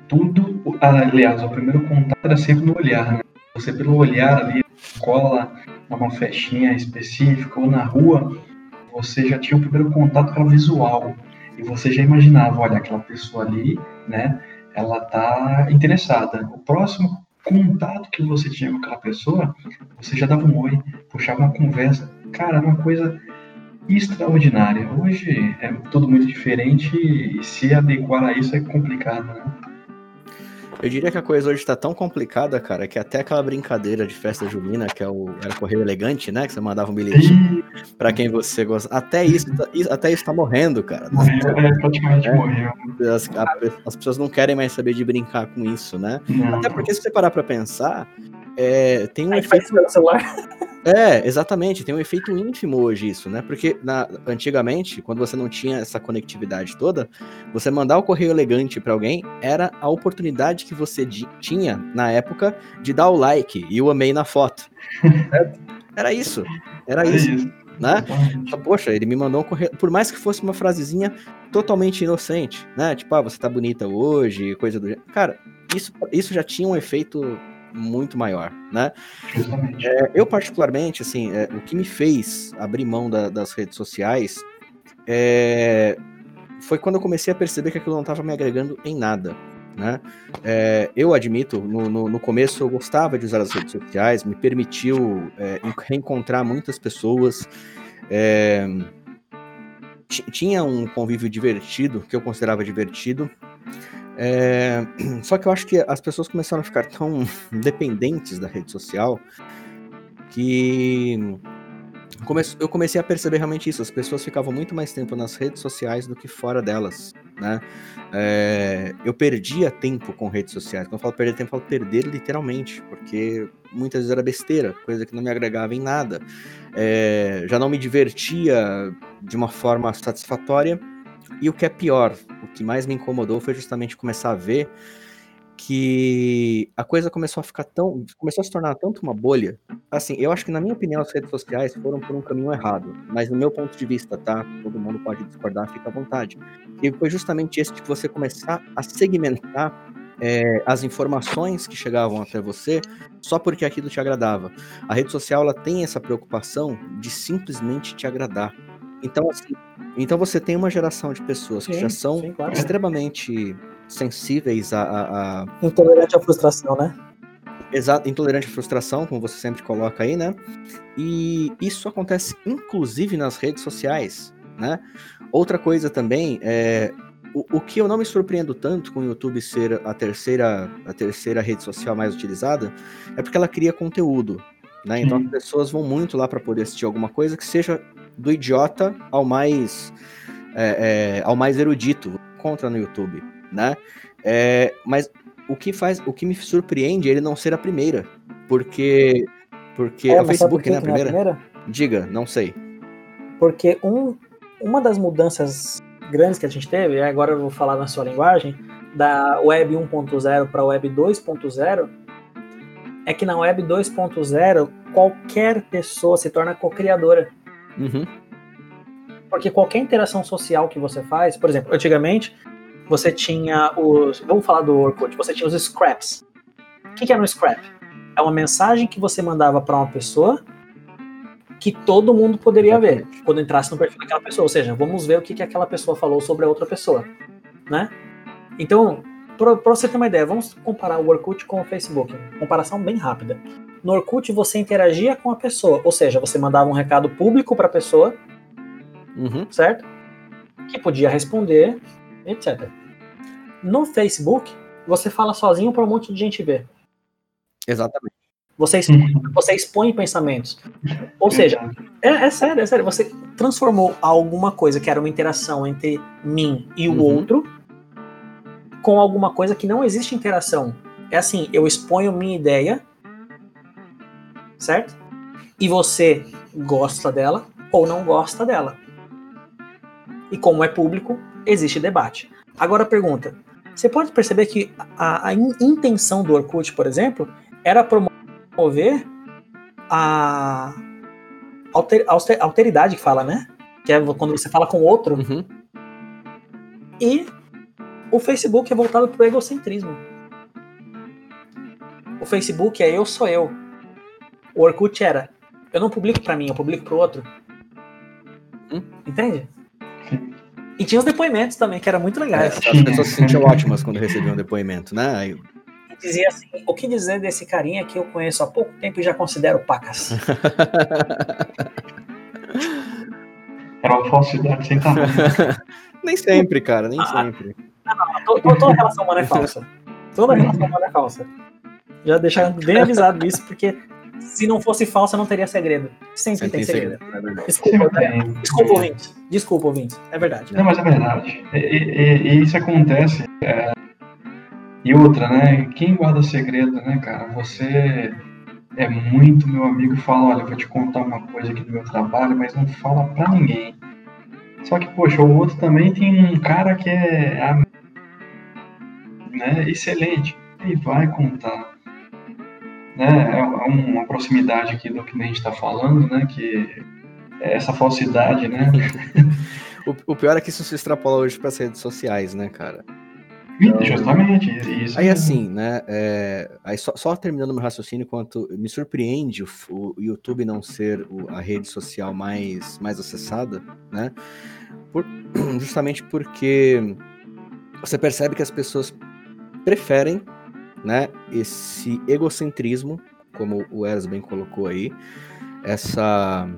tudo, aliás, o primeiro contato era sempre no olhar, né? Você pelo olhar ali, na escola, numa festinha específica ou na rua, você já tinha o primeiro contato com o visual e você já imaginava, olha, aquela pessoa ali, né, ela tá interessada. O próximo contato que você tinha com aquela pessoa, você já dava um oi, puxava uma conversa. Cara, uma coisa extraordinária. Hoje é tudo muito diferente e se adequar a isso é complicado, né?
Eu diria que a coisa hoje tá tão complicada, cara, que até aquela brincadeira de festa junina, que é o era correio elegante, né? Que você mandava um bilhetinho para quem você gosta. Até isso, tá, até isso tá morrendo, cara.
Morreu, é, praticamente é, morreu.
As, a, as, pessoas não querem mais saber de brincar com isso, né? Não. Até porque se você parar pra pensar, é, tem um Aí efeito. celular. É, exatamente, tem um efeito ínfimo hoje isso, né? Porque na, antigamente, quando você não tinha essa conectividade toda, você mandar o correio elegante para alguém era a oportunidade que você tinha na época de dar o like e o amei na foto. era isso, era é isso. Né? Poxa, ele me mandou um correio. Por mais que fosse uma frasezinha totalmente inocente, né? Tipo, ah, você tá bonita hoje, coisa do Cara, isso, isso já tinha um efeito muito maior, né? É, eu particularmente, assim, é, o que me fez abrir mão da, das redes sociais é, foi quando eu comecei a perceber que aquilo não estava me agregando em nada, né? É, eu admito, no, no, no, começo eu gostava de usar as redes sociais, me permitiu é, reencontrar muitas pessoas, é, tinha um convívio divertido, que eu considerava divertido, é, só que eu acho que as pessoas começaram a ficar tão dependentes da rede social que eu comecei a perceber realmente isso. As pessoas ficavam muito mais tempo nas redes sociais do que fora delas, né? É, eu perdia tempo com redes sociais. Quando eu falo perder tempo, eu falo perder literalmente, porque muitas vezes era besteira, coisa que não me agregava em nada. É, já não me divertia de uma forma satisfatória e o que é pior, o que mais me incomodou foi justamente começar a ver que a coisa começou a ficar tão. começou a se tornar tanto uma bolha. Assim, eu acho que, na minha opinião, as redes sociais foram por um caminho errado. Mas, no meu ponto de vista, tá? Todo mundo pode discordar, fica à vontade. E foi justamente esse de você começar a segmentar é, as informações que chegavam até você só porque aquilo te agradava. A rede social ela tem essa preocupação de simplesmente te agradar. Então, assim, então você tem uma geração de pessoas sim, que já são sim, claro. extremamente sensíveis a, a, a...
Intolerante à frustração, né?
Exato, intolerante à frustração, como você sempre coloca aí, né? E isso acontece inclusive nas redes sociais, né? Outra coisa também é o, o que eu não me surpreendo tanto com o YouTube ser a terceira, a terceira rede social mais utilizada é porque ela cria conteúdo. Né? Então as pessoas vão muito lá para poder assistir alguma coisa que seja do idiota ao mais é, é, ao mais erudito, contra no YouTube, né? É, mas o que faz, o que me surpreende é ele não ser a primeira, porque porque
É,
o
por
Facebook né, a
que não é a
primeira?
primeira?
Diga, não sei.
Porque um, uma das mudanças grandes que a gente teve, agora eu vou falar na sua linguagem, da Web 1.0 para a Web 2.0, é que na Web 2.0 qualquer pessoa se torna co-criadora.
Uhum.
Porque qualquer interação social que você faz, por exemplo, antigamente você tinha os. Vamos falar do Orkut, você tinha os scraps. O que, que era um scrap? É uma mensagem que você mandava para uma pessoa que todo mundo poderia ver quando entrasse no perfil daquela pessoa. Ou seja, vamos ver o que, que aquela pessoa falou sobre a outra pessoa. Né? Então, para você ter uma ideia, vamos comparar o Orkut com o Facebook. Comparação bem rápida. No Orkut você interagia com a pessoa, ou seja, você mandava um recado público para a pessoa
Uhum.
certo? Que podia responder, etc. No Facebook, você fala sozinho para um monte de gente ver.
Exatamente.
Você expõe, você expõe pensamentos. Ou seja, é, é sério, é sério. Você transformou alguma coisa que era uma interação entre mim e o
Uhum.
outro com alguma coisa que não existe interação. É assim, eu exponho minha ideia, certo? E você gosta dela ou não gosta dela. E como é público, existe debate. Agora a pergunta: você pode perceber que a, a in- intenção do Orkut, por exemplo, era promover a alter- auster- alteridade que fala, né? Que é quando você fala com outro.
Uhum.
E o Facebook é voltado pro egocentrismo. O Facebook é eu sou eu. O Orkut era eu não publico pra mim, eu publico pro outro.
Hum.
Entende? E tinha os depoimentos também, que eram muito legais.
As pessoas se sentiam ótimas quando recebiam um depoimento, né? Aí,
E dizia assim: o que dizer desse carinha que eu conheço há pouco tempo e já considero pacas?
Era uma falsidade sem tamanho.
nem sempre, cara, nem
Ah,
sempre.
To- to- Toda relação humana é falsa. Toda relação humana é falsa. Já deixar bem avisado isso, porque se não fosse falsa, não teria segredo. Sempre,
Sempre
tem segredo.
é verdade.
Desculpa,
Sempre
né?
tem.
Desculpa, ouvintes. Desculpa, ouvintes. É verdade.
Não, mas é verdade. E, e- e isso acontece. é, E outra, né? Quem guarda segredo, né, cara? Você é muito meu amigo e fala, olha, eu vou te contar uma coisa aqui do meu trabalho, mas não fala pra ninguém. Só que, poxa, o outro também tem um cara que é né, excelente. E vai contar. Né? É uma proximidade aqui do que a gente está falando, né? Que é essa falsidade, né?
O, o pior é que isso se extrapola hoje para as redes sociais, né, cara?
Justamente, isso.
Aí assim, né? é, aí só, só terminando meu raciocínio, quanto me surpreende o, o YouTube não ser o- a rede social mais, mais acessada, né? Por- justamente porque você percebe que as pessoas preferem, né? Esse egocentrismo, como o Eras bem colocou aí, essa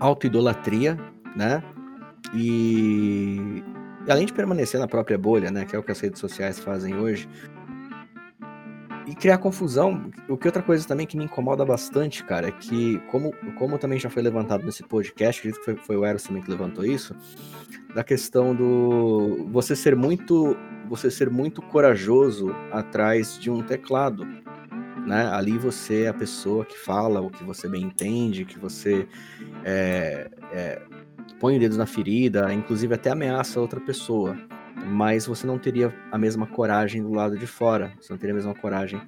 autoidolatria, né? E além de permanecer na própria bolha, né, que é o que as redes sociais fazem hoje, e criar confusão, o que outra coisa também que me incomoda bastante, cara, é que, como, como também já foi levantado nesse podcast, acredito que foi, foi o Eros também que levantou isso, da questão do você ser muito, você ser muito corajoso atrás de um teclado, né? Ali você é a pessoa que fala o que você bem entende, que você é, é, põe o dedo na ferida, inclusive até ameaça outra pessoa. Mas você não teria a mesma coragem do lado de fora, você não teria a mesma coragem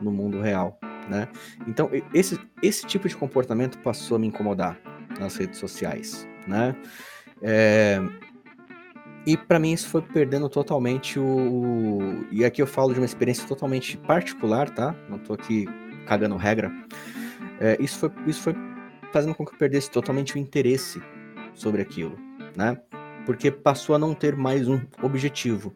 no mundo real, né? Então, esse, esse tipo de comportamento passou a me incomodar nas redes sociais, né? É, E para mim isso foi perdendo totalmente o. E aqui eu falo de uma experiência totalmente particular, tá? Não tô aqui cagando regra. É, isso, foi, isso foi fazendo com que eu perdesse totalmente o interesse sobre aquilo, né? Porque passou a não ter mais um objetivo.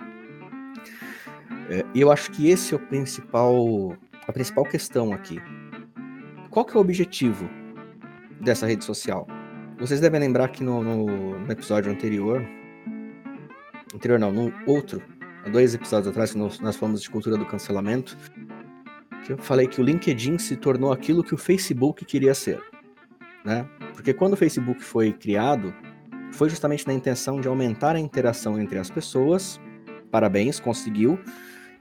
É, E eu acho que esse é o principal, a principal questão aqui. Qual que é o objetivo dessa rede social? Vocês devem lembrar que no, no- no episódio anterior, anterior não, no outro, dois episódios atrás, que nós, nós falamos de cultura do cancelamento, que eu falei que o LinkedIn se tornou aquilo que o Facebook queria ser, né? Porque quando o Facebook foi criado, foi justamente na intenção de aumentar a interação entre as pessoas. Parabéns, conseguiu.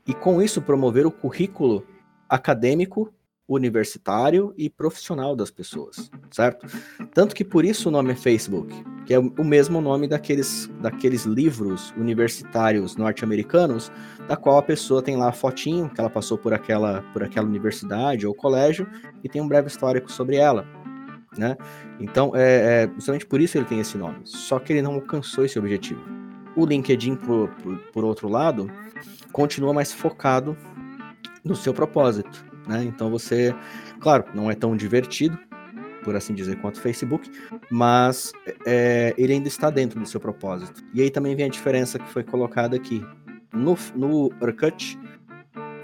E com isso promover o currículo acadêmico, universitário e profissional das pessoas, certo? Tanto que por isso o nome é Facebook, que é o mesmo nome daqueles, daqueles livros universitários norte-americanos, da qual a pessoa tem lá a fotinho que ela passou por aquela, por aquela universidade ou colégio e tem um breve histórico sobre ela né? Então, é, é, justamente por isso ele tem esse nome. Só que ele não alcançou esse objetivo. O LinkedIn, por, por, por outro lado, continua mais focado no seu propósito, né? Então você, claro, não é tão divertido, por assim dizer, quanto o Facebook, mas é, ele ainda está dentro do seu propósito. E aí também vem a diferença que foi colocada aqui. No, no Orkut,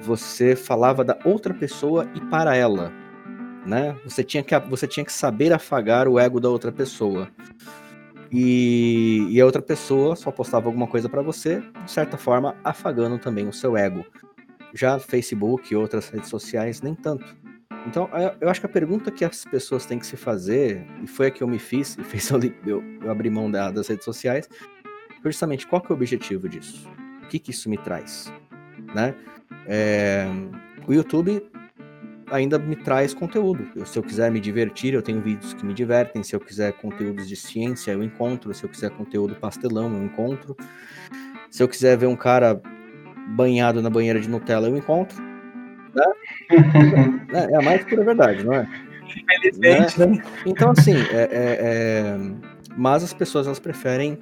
você falava da outra pessoa e para ela né? Você tinha que, você tinha que saber afagar o ego da outra pessoa. E, e a outra pessoa só postava alguma coisa para você, de certa forma, afagando também o seu ego. Já Facebook e outras redes sociais, nem tanto. Então, eu acho que a pergunta que as pessoas têm que se fazer, e foi a que eu me fiz, e fez eu, eu, eu abri mão da, das redes sociais, foi justamente qual que é o objetivo disso? O que, que isso me traz? Né? É, o YouTube ainda me traz conteúdo. Eu, se eu quiser me divertir, eu tenho vídeos que me divertem. Se eu quiser conteúdos de ciência, eu encontro. Se eu quiser conteúdo pastelão, eu encontro. Se eu quiser ver um cara banhado na banheira de Nutella, eu encontro. Né? é, é a mais pura verdade, não é? Infelizmente, né? né? Então, assim, é, é, é... mas as pessoas elas preferem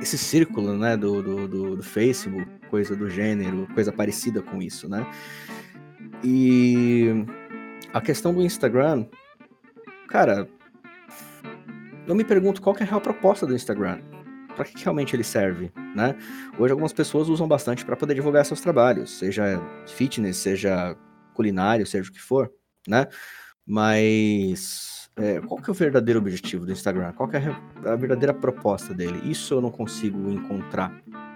esse círculo, né, do, do, do, do Facebook, coisa do gênero, coisa parecida com isso, né? E a questão do Instagram, cara, eu me pergunto qual é a real proposta do Instagram. Para que realmente ele serve, né? Hoje algumas pessoas usam bastante para poder divulgar seus trabalhos, seja fitness, seja culinário, seja o que for, né? Mas é, qual que é o verdadeiro objetivo do Instagram? Qual que é a verdadeira proposta dele? Isso eu não consigo encontrar,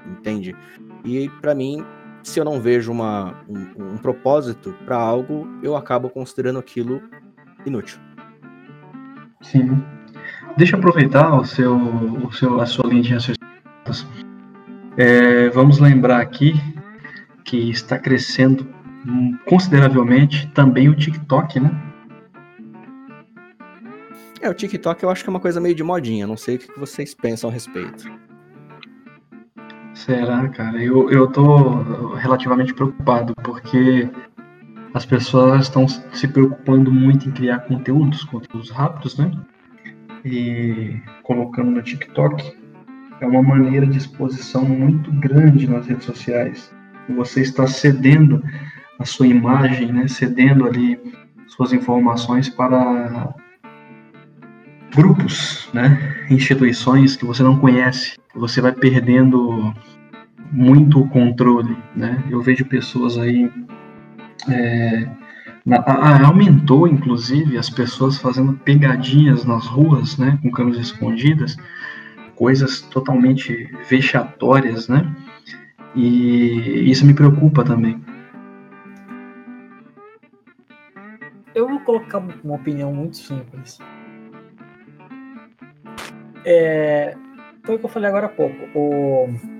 entende? E para mim se eu não vejo uma, um, um propósito para algo, eu acabo considerando aquilo inútil.
Sim. Deixa eu aproveitar o seu, o seu, a sua linha de raciocínio. É, vamos lembrar aqui que está crescendo consideravelmente também o TikTok, né?
É, o TikTok eu acho que é uma coisa meio de modinha, não sei o que vocês pensam a respeito.
Será, cara? Eu, eu tô relativamente preocupado, porque as pessoas estão se preocupando muito em criar conteúdos, conteúdos rápidos, né? E colocando no TikTok é uma maneira de exposição muito grande nas redes sociais. Você está cedendo a sua imagem, né? Cedendo ali suas informações para grupos, né? Instituições que você não conhece você vai perdendo muito o controle, né? Eu vejo pessoas aí é, aumentou inclusive as pessoas fazendo pegadinhas nas ruas, né, com câmeras escondidas, coisas totalmente vexatórias, né? E isso me preocupa também.
Eu vou colocar uma opinião muito simples. É, foi o que eu falei agora há pouco. O...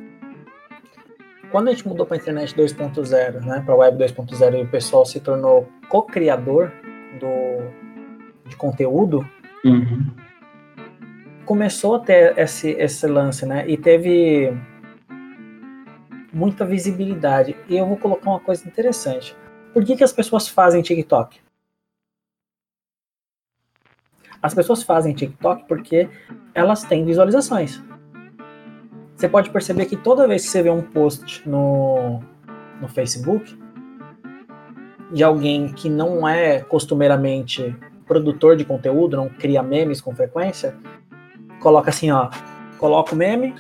Quando a gente mudou para a internet 2.0, né, para a web 2.0 e o pessoal se tornou co-criador do de conteúdo, uhum. começou a ter esse, esse lance, né? E teve muita visibilidade. E eu vou colocar uma coisa interessante. Por que, que as pessoas fazem TikTok? As pessoas fazem TikTok porque elas têm visualizações. Você pode perceber que toda vez que você vê um post no, no Facebook de alguém que não é costumeiramente produtor de conteúdo, não cria memes com frequência, coloca assim, ó, coloca o meme,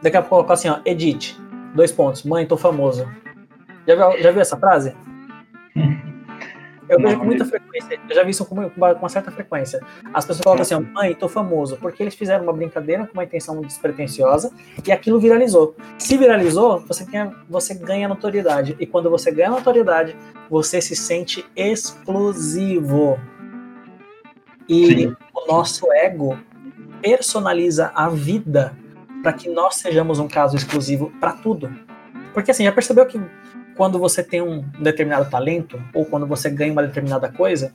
daqui a pouco coloca assim, ó, edit, dois pontos, mãe, tô famoso. Já viu, já viu essa frase? eu vejo com muita frequência, eu já vi isso com uma, com uma certa frequência. As pessoas falam assim, mãe, tô famoso, porque eles fizeram uma brincadeira com uma intenção despretensiosa e aquilo viralizou. Se viralizou, você, tem, você ganha notoriedade. E quando você ganha notoriedade, você se sente exclusivo. E Sim. o nosso ego personaliza a vida para que nós sejamos um caso exclusivo para tudo. Porque assim, já percebeu que quando você tem um determinado talento, ou quando você ganha uma determinada coisa,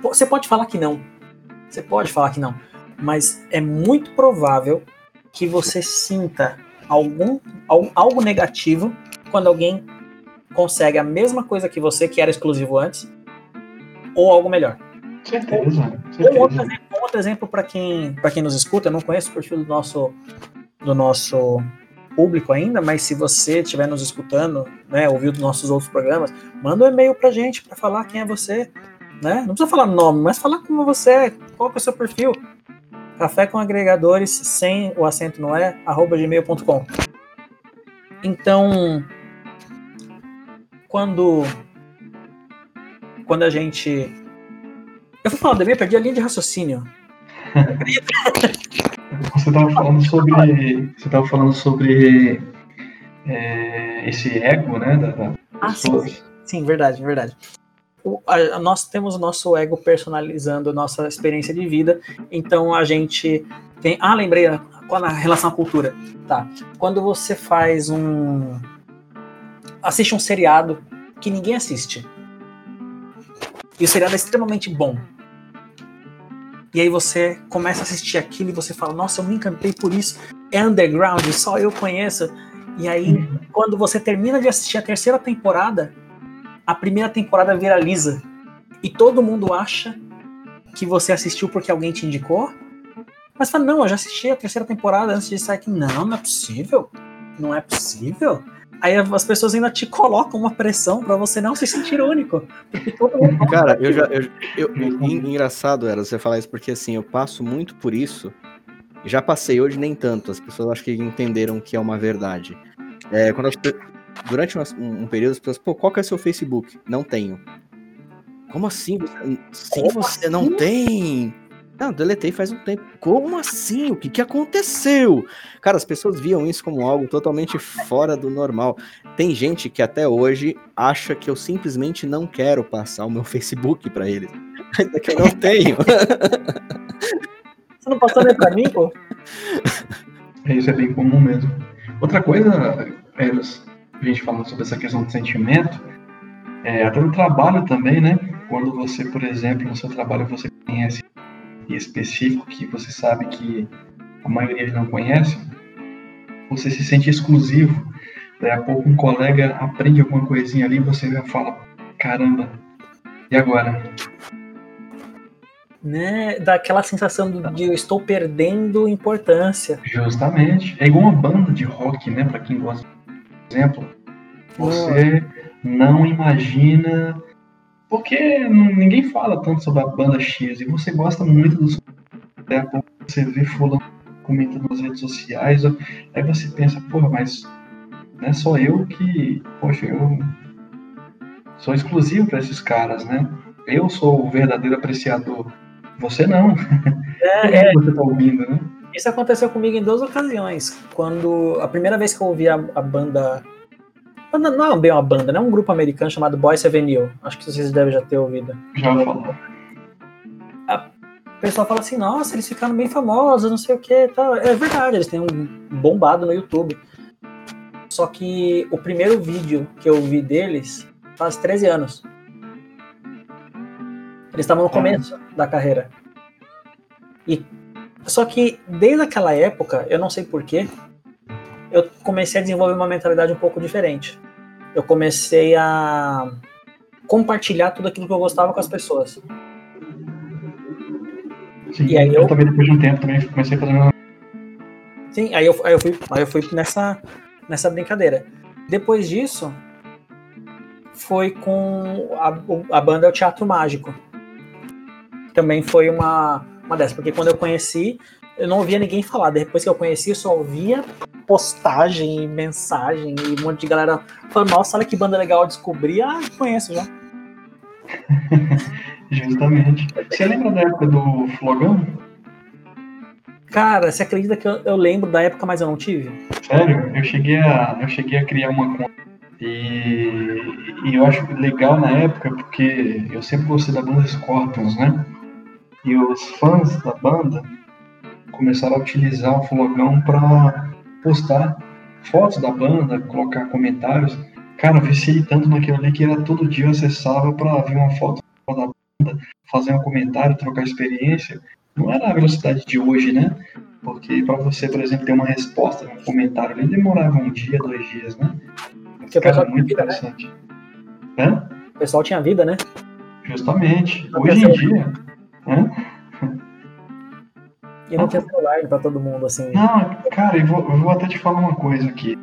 você pode falar que não. Você pode falar que não. Mas é muito provável que você sinta algum, algo negativo quando alguém consegue a mesma coisa que você, que era exclusivo antes, ou algo melhor.
Certeza.
certeza. Um outro exemplo, um outro exemplo para quem, quem nos escuta, eu não conheço o perfil do nosso, do nosso público ainda, mas se você estiver nos escutando, né, nossos outros programas, manda um e-mail pra gente para falar quem é você, né? Não precisa falar nome, mas falar como você é, qual é o seu perfil. Café com agregadores sem o acento não é, arroba gmail.com. Então, quando quando a gente eu fui falar da minha, perdi a linha de raciocínio.
Você estava falando sobre. Você estava falando sobre é, esse ego, né? Da, da
ah, sim, sim, verdade, verdade. O, a, nós temos o nosso ego personalizando a nossa experiência de vida, então a gente tem. Ah, lembrei com a relação à cultura. Tá. Quando você faz um. assiste um seriado que ninguém assiste. E o seriado é extremamente bom e aí você começa a assistir aquilo e você fala, nossa, eu me encantei por isso. É underground, só eu conheço. E aí, uhum. quando você termina de assistir a terceira temporada, a primeira temporada viraliza. E todo mundo acha que você assistiu porque alguém te indicou. Mas fala, não, eu já assisti a terceira temporada antes de sair aqui. Não, não é possível. Não é possível. Aí as pessoas ainda te colocam uma pressão para você não se sentir único.
Cara, eu já. Eu, eu, engraçado era você falar isso, porque assim, eu passo muito por isso. Já passei hoje nem tanto. As pessoas acho que entenderam que é uma verdade. É, quando as, durante um, um, período as pessoas, pô, qual que é o seu Facebook? Não tenho. Como assim? Sim, Como você assim? não tem? Não, deletei faz um tempo. Como assim? O que, que aconteceu? Cara, as pessoas viam isso como algo totalmente fora do normal. Tem gente que até hoje acha que eu simplesmente não quero passar o meu Facebook para eles. Ainda que eu não tenho.
Você não passou nem pra mim, pô?
Isso é bem comum mesmo. Outra coisa, Eros, a gente falando sobre essa questão de sentimento, é, até no trabalho também, né? Quando você, por exemplo, no seu trabalho você conhece específico que você sabe que a maioria não conhece, você se sente exclusivo. Daí a pouco um colega aprende alguma coisinha ali e você já fala, caramba, e agora?
Né, dá aquela sensação de eu estou perdendo importância.
Justamente. É igual uma banda de rock, né? Para quem gosta, por exemplo, você não imagina porque ninguém fala tanto sobre a banda X e você gosta muito dos. Daqui a pouco você vê fulano comentando nas redes sociais, aí você pensa, porra, mas não é só eu que. Poxa, eu sou exclusivo para esses caras, né? Eu sou o verdadeiro apreciador. Você não.
É, é. você tá ouvindo, né? Isso aconteceu comigo em duas ocasiões. Quando a primeira vez que eu ouvi a, a banda não é bem uma banda, né? É um grupo americano chamado Boys Avenue. Acho que vocês devem já ter ouvido.
Já falou.
O pessoal fala assim, nossa, eles ficaram bem famosos, não sei o que. Tá. É verdade, eles têm um bombado no YouTube. Só que o primeiro vídeo que eu vi deles faz 13 anos. Eles estavam no começo da carreira. E só que desde aquela época, eu não sei porquê, eu comecei a desenvolver uma mentalidade um pouco diferente. Eu comecei a compartilhar tudo aquilo que eu gostava com as pessoas.
Sim, e aí eu, eu também depois de um tempo também comecei a fazer uma...
Sim, aí eu, aí eu fui, aí eu fui nessa, nessa brincadeira. Depois disso, foi com a, a banda O Teatro Mágico. Também foi uma, uma dessas, porque quando eu conheci, eu não ouvia ninguém falar. Depois que eu conheci, eu só ouvia postagem, mensagem e um monte de galera falando, nossa, olha que banda legal, eu descobri, ah, conheço já.
Justamente. Você lembra da época do Flogão?
Cara, você acredita que eu, eu, lembro da época, mas eu não tive?
Sério? Eu cheguei a, eu cheguei a criar uma conta. E, e eu acho legal na época porque eu sempre gostei da banda Scorpions, né? E os fãs da banda começaram a utilizar o Flogão para postar fotos da banda, colocar comentários. Cara, eu viciei tanto naquilo ali que era todo dia eu acessava para ver uma foto da banda, fazer um comentário, trocar experiência. Não era a velocidade de hoje, né? Porque para você, por exemplo, ter uma resposta um comentário, ele demorava um dia, dois dias, né?
Porque Cara, o muito vida, né? interessante. Né? O pessoal tinha vida, né?
Justamente. Hoje em dia. Né?
E não tinha celular para todo mundo, assim.
Não, cara, eu vou, eu vou até te falar uma coisa aqui.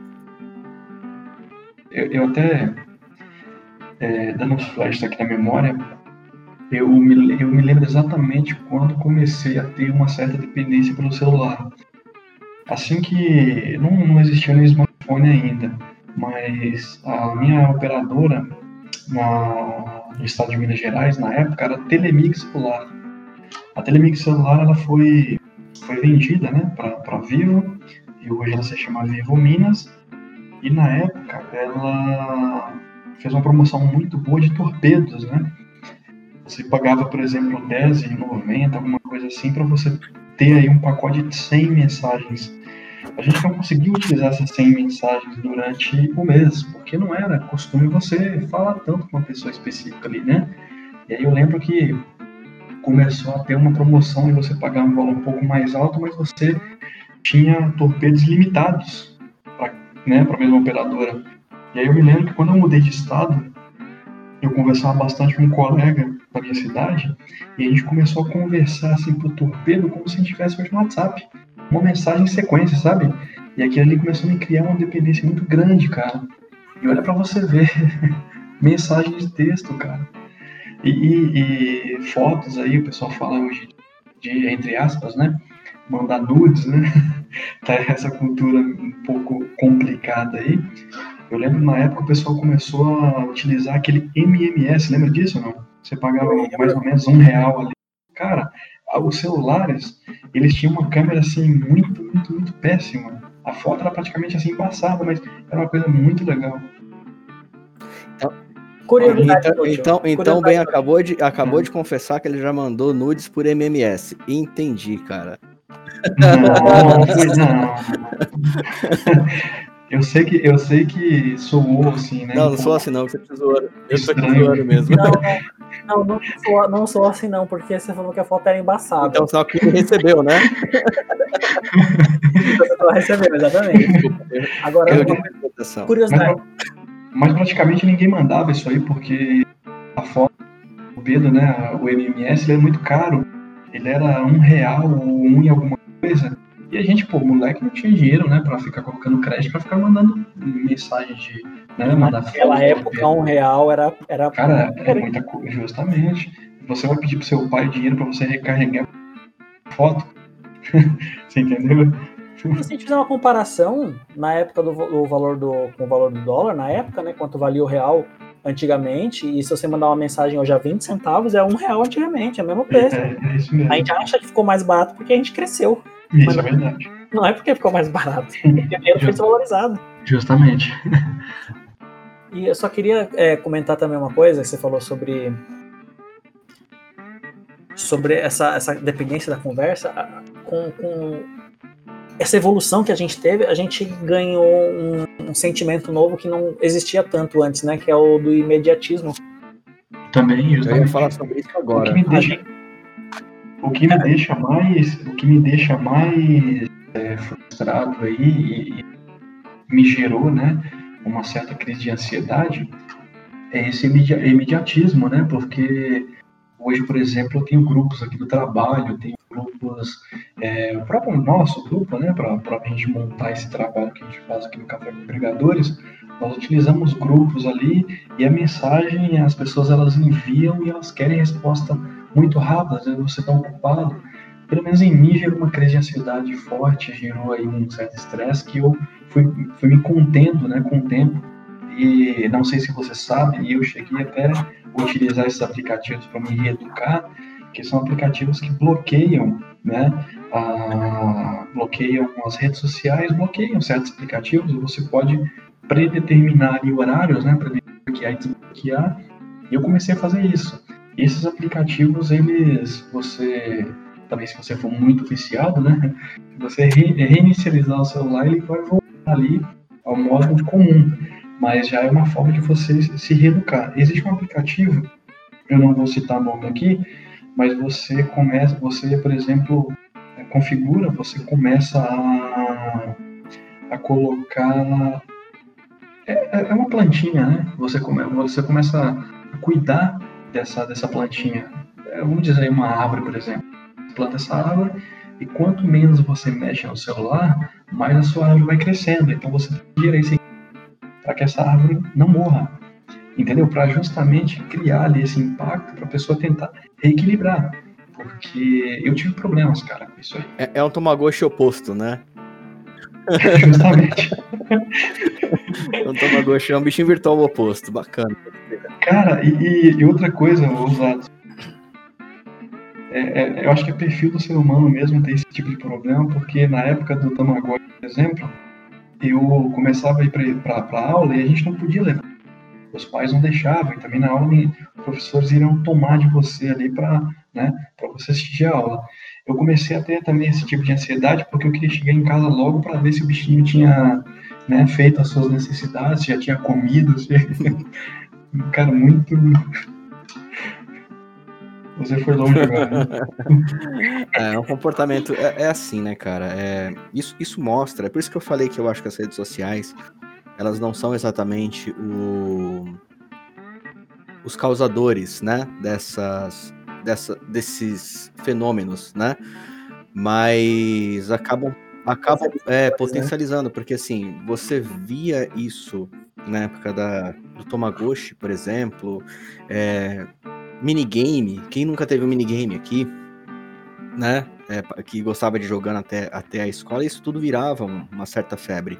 Eu, eu até, é, dando um flash aqui na memória, eu me, eu me lembro exatamente quando comecei a ter uma certa dependência pelo celular. Assim que não, não existia nem smartphone ainda, mas a minha operadora na, no estado de Minas Gerais, na época, era Telemix celular. A Telemix celular ela foi, foi vendida né, para Vivo, e hoje ela se chama Vivo Minas, e na época ela fez uma promoção muito boa de torpedos, né? Você pagava, por exemplo, R$10,90, alguma coisa assim, para você ter aí um pacote de 100 mensagens. A gente não conseguiu utilizar essas 100 mensagens durante o mês, porque não era costume você falar tanto com uma pessoa específica ali, né? E aí eu lembro que começou a ter uma promoção de você pagar um valor um pouco mais alto, mas você tinha torpedos limitados para né, a mesma operadora. E aí eu me lembro que quando eu mudei de estado, eu conversava bastante com um colega da minha cidade e a gente começou a conversar assim pro torpedo como se a gente tivesse hoje no WhatsApp. Uma mensagem em sequência, sabe? E aquilo ali começou a me criar uma dependência muito grande, cara. E olha para você ver, mensagem de texto, cara. E, e, fotos aí, o pessoal fala hoje de, entre aspas, né? Mandar nudes, né? tá essa cultura um pouco complicada aí. Eu lembro na época o pessoal começou a utilizar aquele MMS, lembra disso ou não? Você pagava mais ou menos um real ali. Cara, os celulares, eles tinham uma câmera assim muito, muito, muito péssima. A foto era praticamente assim embaçada, mas era uma coisa muito legal.
Então, Curiosidade. Então, então, então bem, acabou de, acabou de confessar que ele já mandou nudes por MMS. Entendi, cara.
Não, não. Eu sei que, eu sei que soou assim, né?
Não, não sou assim não, você tá zoando. Eu tô aqui zoando mesmo.
Não, não, não, sou, não sou assim não, porque você falou que a foto era embaçada.
Então só que recebeu, né?
você recebeu, exatamente. Agora,
uma curiosidade. Mas, mas praticamente ninguém mandava isso aí, porque a foto do Pedro, né, o MMS, ele é muito caro. Ele era um real ou um e alguma coisa. E a gente, pô, moleque não tinha dinheiro, né, pra ficar colocando crédito, pra ficar mandando mensagem de. Né,
mandar Naquela época, um real era. era
Cara, era muita coisa, justamente. Você vai pedir pro seu pai dinheiro pra você recarregar foto. você entendeu?
Se a gente fizer uma comparação na época do, do, valor do com o valor do dólar, na época, né, quanto valia o real antigamente, e se você mandar uma mensagem hoje a 20 centavos, é um real antigamente, é o mesmo preço. É, é isso mesmo. A gente acha que ficou mais barato porque a gente cresceu.
Isso é verdade.
Não é porque ficou mais barato, é o dinheiro foi desvalorizado.
Justamente.
E eu só queria é, comentar também uma coisa que você falou sobre sobre essa, essa dependência da conversa com, com essa evolução que a gente teve, a gente ganhou um, um, sentimento novo que não existia tanto antes, né? Que é o do imediatismo.
Também,
eu ia falar sobre isso agora.
O que me deixa, o que me deixa mais, o que me deixa mais é, frustrado aí e, e, me gerou, né, uma certa crise de ansiedade é esse imediatismo, né? Porque hoje, por exemplo, eu tenho grupos aqui do trabalho, tenho grupos, é, o próprio nosso grupo, né, para a gente montar esse trabalho que a gente faz aqui no Café com Empregadores, nós utilizamos grupos ali e a mensagem as pessoas elas enviam e elas querem resposta muito rápida, às vezes você está ocupado. Pelo menos em mim gerou uma crise de ansiedade forte, gerou aí um certo estresse que eu fui, fui me contendo né, com o tempo e não sei se você sabe, eu cheguei até utilizar esses aplicativos para me reeducar, que são aplicativos que bloqueiam, né, a, bloqueiam as redes sociais, bloqueiam certos aplicativos, você pode predeterminar horários, né, para desbloquear e desbloquear, e eu comecei a fazer isso. E esses aplicativos, eles, você, também se você for muito viciado, né, você re, reinicializar o celular, ele vai voltar ali ao modo comum, mas já é uma forma de você se reeducar. Existe um aplicativo, eu não vou citar nome aqui, mas você começa, você, por exemplo, é, configura, você começa a, a colocar. É, é, é uma plantinha, né? Você, come, você começa a cuidar dessa, dessa plantinha. É, vamos dizer, uma árvore, por exemplo. Você planta essa árvore e quanto menos você mexe no celular, mais a sua árvore vai crescendo. Então você tira isso para que essa árvore não morra entendeu? Para justamente criar ali esse impacto para a pessoa tentar reequilibrar. Porque eu tive problemas, cara, com isso aí.
É, é um Tamagotchi oposto, né?
Justamente.
um Tamagotchi é um bichinho virtual oposto, bacana.
Cara, e, e outra coisa, ousados. É, é, eu acho que é perfil do ser humano mesmo ter esse tipo de problema, porque na época do Tamagotchi, por exemplo, eu começava a ir para aula e a gente não podia levar os pais não deixavam, e também na aula os professores iriam tomar de você ali para né, você assistir a aula. Eu comecei a ter também esse tipo de ansiedade porque eu queria chegar em casa logo para ver se o bichinho tinha né, feito as suas necessidades, já tinha comido. Se... Cara, muito. Você foi longe agora. Né?
É, um comportamento. É, é, assim, né, cara? É, isso, isso mostra. É por isso que eu falei que eu acho que as redes sociais elas não são exatamente o, os causadores, né, dessas, dessa, desses fenômenos, né, mas acabam, acabam é, potencializando, porque assim, você via isso na época da, do Tomagotchi, por exemplo, é, minigame, quem nunca teve um minigame aqui, né, é, que gostava de jogando até, até a escola, isso tudo virava uma certa febre.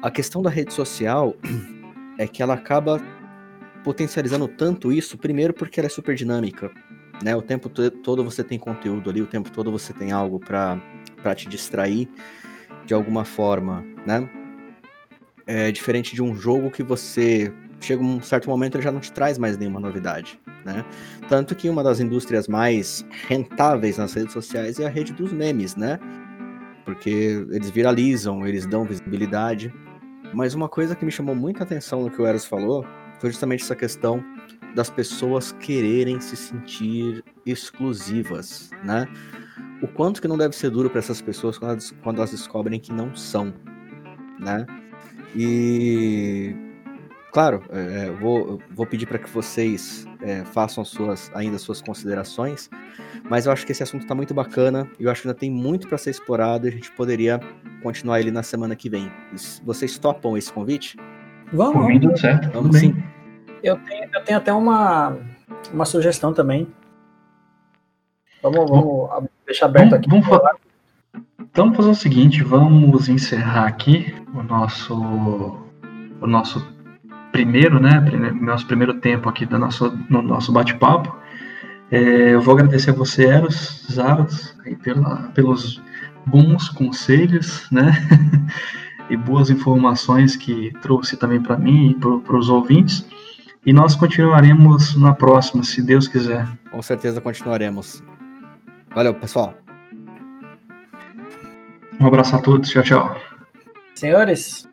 A questão da rede social é que ela acaba potencializando tanto isso, primeiro porque ela é super dinâmica, né? O tempo todo você tem conteúdo ali, o tempo todo você tem algo para te distrair de alguma forma, né? É diferente de um jogo que você chega um certo momento ele já não te traz mais nenhuma novidade, né? Tanto que uma das indústrias mais rentáveis nas redes sociais é a rede dos memes, né? Porque eles viralizam, eles dão visibilidade. Mas uma coisa que me chamou muita atenção no que o Eros falou foi justamente essa questão das pessoas quererem se sentir exclusivas, né? O quanto que não deve ser duro para essas pessoas quando elas, quando elas descobrem que não são, né? E claro, é, vou, vou pedir para que vocês é, façam suas, ainda suas considerações, mas eu acho que esse assunto está muito bacana e eu acho que ainda tem muito para ser explorado e a gente poderia continuar ele na semana que vem. Vocês topam esse convite?
Vamos.
Por mim, tudo certo.
Vamos sim.
Eu tenho, eu tenho até uma, uma sugestão também. Vamos, vamos deixar aberto
vamos,
aqui.
Vamos, fa então, vamos fazer o seguinte, vamos encerrar aqui o nosso, o nosso primeiro, né, nosso primeiro tempo aqui do nosso, no nosso bate-papo. É, eu vou agradecer a você, Eros, Zaros, pela, pelos bons conselhos, né, e boas informações que trouxe também para mim e para os ouvintes. E nós continuaremos na próxima, se Deus quiser.
Com certeza continuaremos. Valeu, pessoal.
Um abraço a todos. Tchau, tchau.
Senhores,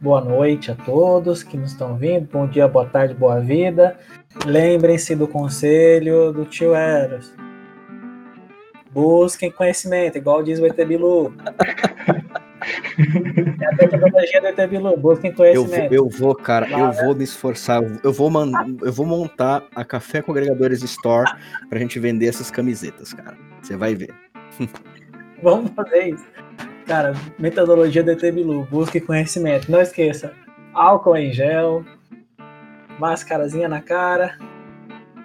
boa noite a todos que nos estão vindo. Bom dia, boa tarde, boa vida. Lembrem-se do conselho do tio Eros. Busquem conhecimento, igual diz o ET Bilu. é a metodologia do ET Bilu, busquem conhecimento.
Eu, eu vou, cara, eu vou me esforçar. Eu vou, man, eu vou montar a Café com Agregadores Store pra gente vender essas camisetas, cara. Você vai ver.
Vamos fazer isso. Cara, metodologia do ET Bilu, busque conhecimento. Não esqueça, álcool em gel, máscarazinha na cara.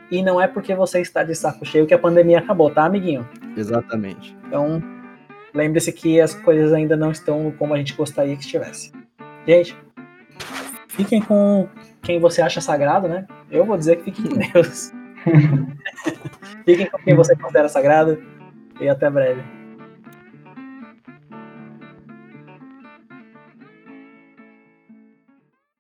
E não é porque você está de saco cheio que a pandemia acabou, tá, amiguinho?
Exatamente.
Então, lembre-se que as coisas ainda não estão como a gente gostaria que estivesse. Gente, fiquem com quem você acha sagrado, né? Eu vou dizer que fiquem com Deus. fiquem com quem você considera sagrado e até breve.